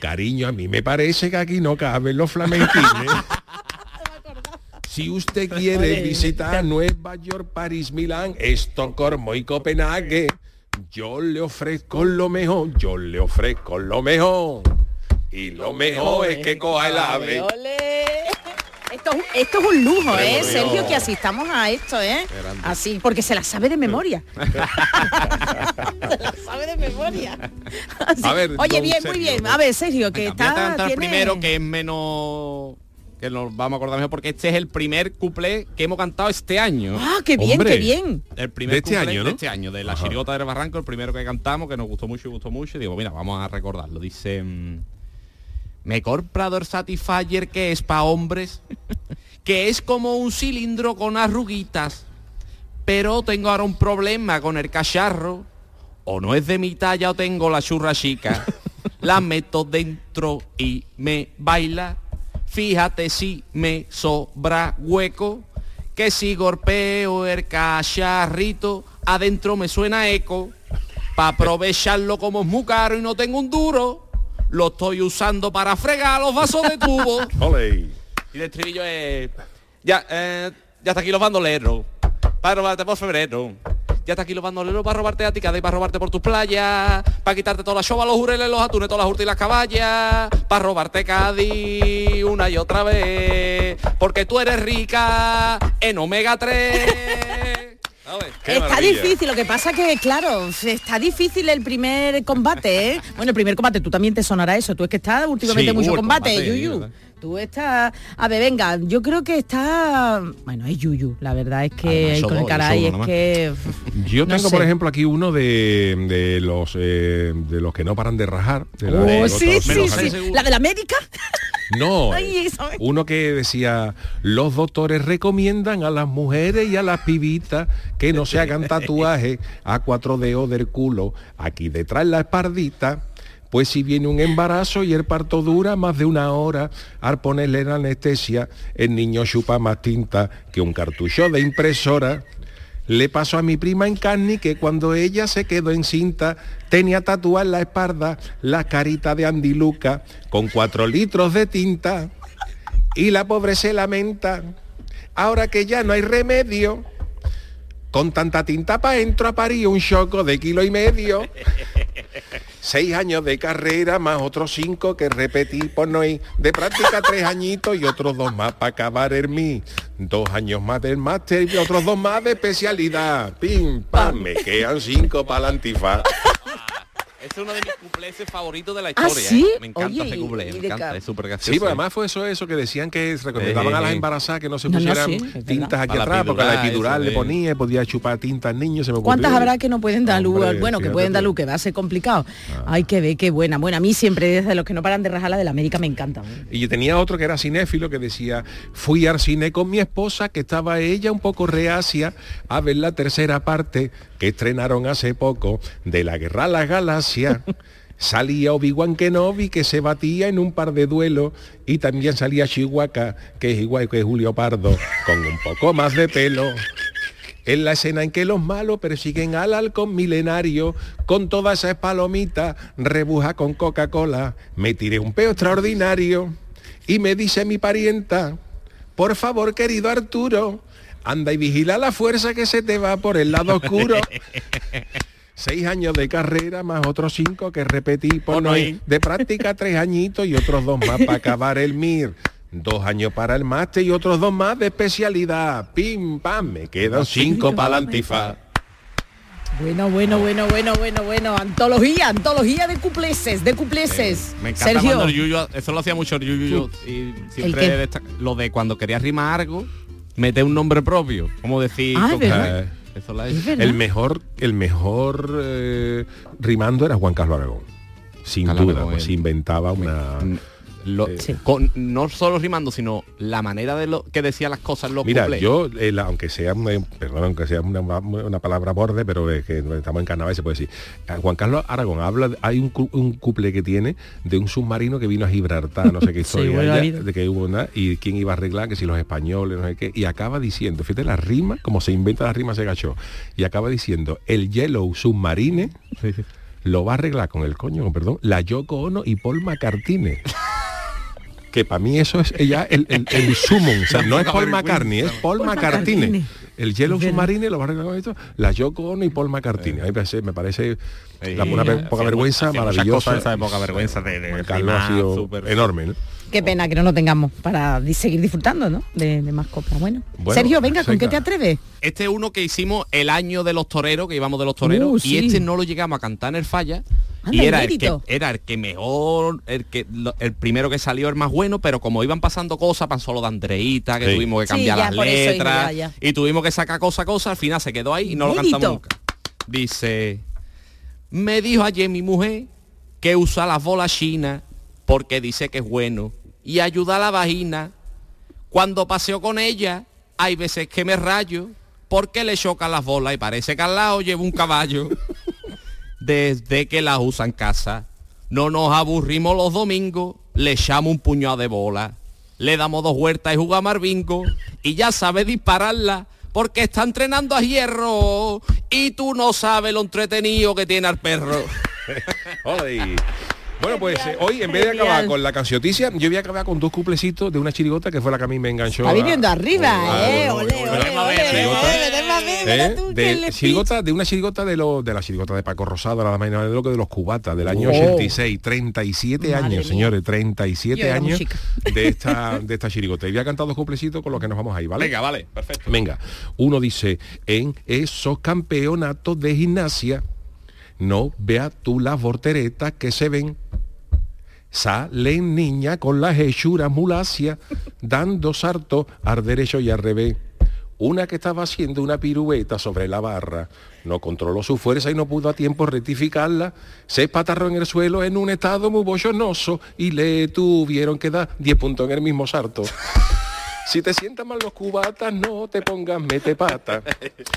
cariño, a mí me parece que aquí no caben los flamenquines. Si usted quiere visitar Nueva York, París, Milán, Estocolmo y Copenhague, yo le ofrezco lo mejor, yo le ofrezco lo mejor. Y lo mejor es que coja el ave. Esto, esto es un lujo, ¿eh? Pero, Sergio, que asistamos a esto, ¿eh? Así, porque se la sabe de memoria. se la sabe de memoria. Así. A ver, Oye, bien, Sergio, muy bien. A ver, Sergio, que Voy a está... tiene- primero que es menos que nos vamos a acordar mejor porque este es el primer cuplé que hemos cantado este año. Ah, qué bien, Hombre. qué bien. El primer De este año, de este año, de la Ajá. chirigota del barranco, el primero que cantamos, que nos gustó mucho y gustó mucho. Y digo, mira, vamos a recordarlo. Dice, mm, me he comprado el Satisfyer que es para hombres, que es como un cilindro con arruguitas, pero tengo ahora un problema con el cacharro. O no es de mi talla o tengo la churra chica. La meto dentro y me baila. Fíjate si me sobra hueco. Que si golpeo el cacharrito, adentro me suena eco. Para aprovecharlo como es muy caro y no tengo un duro, lo estoy usando para fregar los vasos de tubo. Ole. Y el estribillo es... Ya, eh, ya está aquí los bandoleros. Para robarte por febrero. Ya está aquí los bandoleros para robarte a ti, cada y para robarte por tus playas. Para quitarte toda la chova, los jureles, los atunes, todas las hurtas y las caballas. Para robarte Cádiz una y otra vez. Porque tú eres rica en omega 3. Está difícil, lo que pasa que, claro, está difícil el primer combate, ¿eh? Bueno, el primer combate, tú también te sonará eso, tú es que estás últimamente Sí, mucho uh, combate, combate, Yuyu. ¿verdad? Tú estás... A ver, venga, yo creo que está... Bueno, es Yuyu, la verdad es que son con el caray es que... Yo no tengo, sé. por ejemplo, aquí uno de, de los eh, de los que no paran de rajar. de la- Oh, de sí, sí, sí. ¿La de la médica? No, Ay, me- uno que decía, los doctores recomiendan a las mujeres y a las pibitas que no se hagan tatuajes a cuatro dedos del culo, aquí detrás la espardita. Pues si viene un embarazo y el parto dura más de una hora, al ponerle la anestesia, el niño chupa más tinta que un cartucho de impresora. Le pasó a mi prima en Carni que cuando ella se quedó encinta tenía tatuada en la espalda la carita de Andy Luca con cuatro litros de tinta y la pobre se lamenta. Ahora que ya no hay remedio, con tanta tinta para entro a parir un choco de kilo y medio. Seis años de carrera más otros cinco que repetí por no ir. De práctica tres añitos y otros dos más para acabar el mi. Dos años más del máster y otros dos más de especialidad. Pim, pam, me quedan cinco para la antifa. Es uno de mis cuplés favoritos de la ¿Ah, historia. sí? ¿eh? Me encanta Oye, ese cuplé, y me de encanta, ca- es súper gracioso. Sí, pero además fue eso, eso que decían que recomendaban Eh, a las eh. embarazadas que no se No, no, pusieran sí, tintas aquí atrás, porque la epidural, eso le ponía y podía chupar tinta al niño, se me ocurrió. ¿Cuántas habrá que no pueden dar luz? Hombre, bueno, que pueden dar luz, que va a ser complicado. Hay que ver qué buena. Bueno, a mí siempre desde los que no paran de rajar la de la América me encanta. Y yo tenía otro que era cinéfilo que decía, fui al cine con mi esposa, que estaba ella un poco reacia a ver la tercera parte que estrenaron hace poco de la Guerra a la Salía Obi-Wan Kenobi que se batía en un par de duelos y también salía Chihuahua, que es igual que Julio Pardo, con un poco más de pelo. En la escena en que los malos persiguen al halcón milenario con todas esas palomitas, rebuja con Coca-Cola, me tiré un peo extraordinario y me dice mi parienta, por favor querido Arturo, anda y vigila la fuerza que se te va por el lado oscuro. Seis años de carrera más otros cinco que repetí por no ir. De práctica tres añitos y otros dos más para acabar el MIR. Dos años para el máster y otros dos más de especialidad. Pim, pam, me quedan cinco para la antifa. Bueno, bueno, bueno, bueno, bueno, bueno. Antología, antología de cupleses, de cupleses. Me encanta Sergio. cuando el Yuyu, eso lo hacía mucho el Yuyu y siempre destaca- lo de cuando quería rimar algo, mete un nombre propio, como decir, Ah, es Es. El mejor, el mejor eh, rimando era Juan Carlos Aragón. Sin Carlos duda, Aragón, pues el- se inventaba una. Lo- Eh, con- no solo rimando, sino la manera de lo que decía las cosas los Mira, cuplés. yo, eh, la- aunque sea, una- perdón, aunque sea una, una palabra borde, pero es que estamos en carnaval se puede decir. Eh, Juan Carlos Aragón habla, hay un, un couple que tiene de un submarino que vino a Gibraltar, no sé qué Sí, historia, bueno, de que hubo una, y quién iba a arreglar, que si los españoles, no sé qué, y acaba diciendo, fíjate la rima, como se inventa la rima se gachó, y acaba diciendo, el Yellow Submarine lo va a arreglar con el coño, con perdón, la Yoko Ono y Paul McCartney. que para mí eso es ella el, el, el sumum, o sea, no es Paul McCartney, es Paul, Paul McCartney. McCartney. El Yellow. Submarine lo va a arreglar con esto, la Yoko Ono y Paul McCartney. A mí me parece, me parece la- una poca vergüenza maravillosa. cosas esa de poca vergüenza de- de ha sido enorme, ¿no? Qué pena que no lo tengamos para seguir disfrutando, ¿no? De, de más coplas. Bueno. Bueno, Sergio, venga, ¿con qué te atreves? Este es uno que hicimos el año de los toreros, que íbamos de los toreros, Uh, y sí. este no lo llegamos a cantar en el falla. Anda, y era el, que, inédito. era el que mejor, el que lo- el primero que salió el más bueno, pero como iban pasando cosas, pasó lo de Andreita, que Sí. tuvimos que Sí, cambiar ya, las eso letras, y tuvimos que sacar cosa a cosa, al final se quedó ahí y no lo cantamos nunca. Dice, me dijo ayer mi mujer que usa las bolas chinas porque dice que es bueno y ayuda a la vagina. Cuando paseo con ella, hay veces que me rayo porque le chocan las bolas y parece que al lado lleva un caballo. Desde que las usa en casa, no nos aburrimos los domingos, le echamos un puñado de bola, le damos dos vueltas y jugamos al bingo y ya sabe dispararla porque está entrenando a hierro y tú no sabes lo entretenido que tiene al perro. Bueno, pues eh, hoy en vez de acabar con la cancioticia, yo voy a acabar con dos cuplecitos de una chirigota que fue la que a mí me enganchó. Está a- viniendo arriba, ¿eh? Ole, de, de una chirigota de los de la chirigota de Paco Rosado, más y nada menos que de los cubatas, del año Oh. 86, 37 Madre años, mía. señores, Yo 37 era años de esta, de esta chirigota. Y voy a cantar dos cuplecitos con los que nos vamos ahí, ¿vale? Venga, vale, perfecto. Venga, uno dice, en esos campeonatos de gimnasia, no veas tú las volteretas que se ven. Salen niñas con las hechuras mulacia, dando saltos al derecho y al revés. Una que estaba haciendo una pirueta sobre la barra, no controló su fuerza y no pudo a tiempo rectificarla. Se espatarró en el suelo en un estado muy bochornoso y le tuvieron que dar 10 puntos en el mismo salto. Si te sientan mal los cubatas, no te pongas mete pata.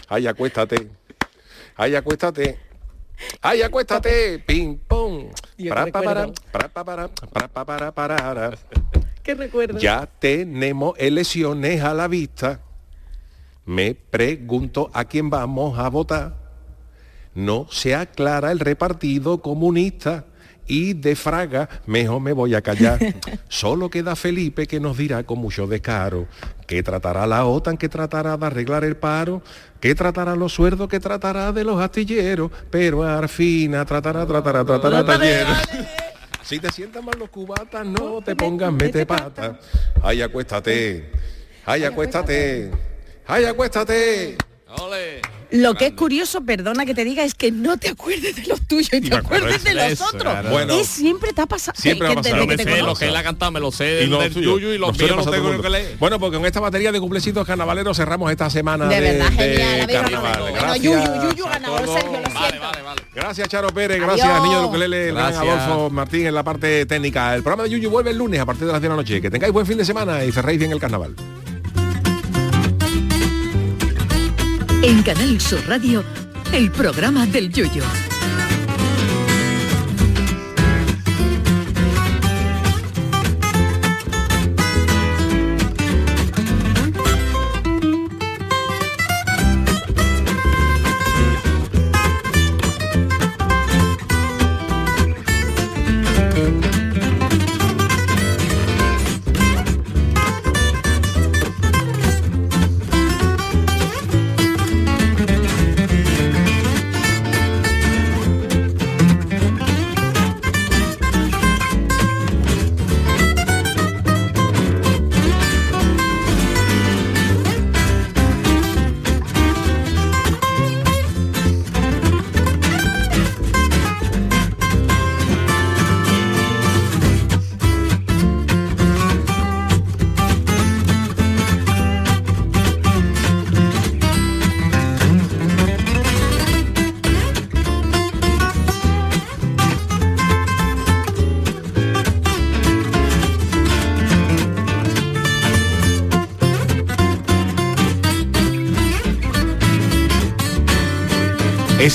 Ay, acuéstate. Ay, acuéstate. Ay, acuéstate. Ping pong. Para, para, para, para, para. ¿Qué recuerdo? Ya tenemos elecciones a la vista. Me pregunto a quién vamos a votar. No se aclara el repartido comunista y de Fraga mejor me voy a callar. Solo queda Felipe que nos dirá con mucho descaro que tratará la OTAN, que tratará de arreglar el paro, que tratará los sueldos, que tratará de los astilleros, pero al fin tratará, tratará, tratará talleros. Si te sientan mal los cubatas, no te pongas mete pata. Ay, acuéstate. Ay, acuéstate. Ay, acuéstate. Ole. Lo que es curioso, perdona que te diga, es que no te acuerdes de los tuyos y te acuerdes de los eso, otros. claro. Bueno. Es siempre te ha pasado. Siempre me me que sé lo que él ha cantado, me lo sé del, los tuyos. tuyo y los míos. Bueno, pues con esta batería de cumplecitos carnavaleros cerramos esta semana De de, verdad, de genial. Carnaval. Gracias. Yuyu, Yuyu a ganador, todos. Sergio, lo Vale, siento. vale, vale. Gracias Charo Pérez, Adiós. gracias Niño de Ukelele, el gran Gracias. Adolfo Martín en la parte técnica. El programa de Yuyu vuelve el lunes a partir de las 10 de la noche. Que tengáis buen fin de semana y cerréis bien el carnaval. En Canal Sur Radio, el programa del Yoyo.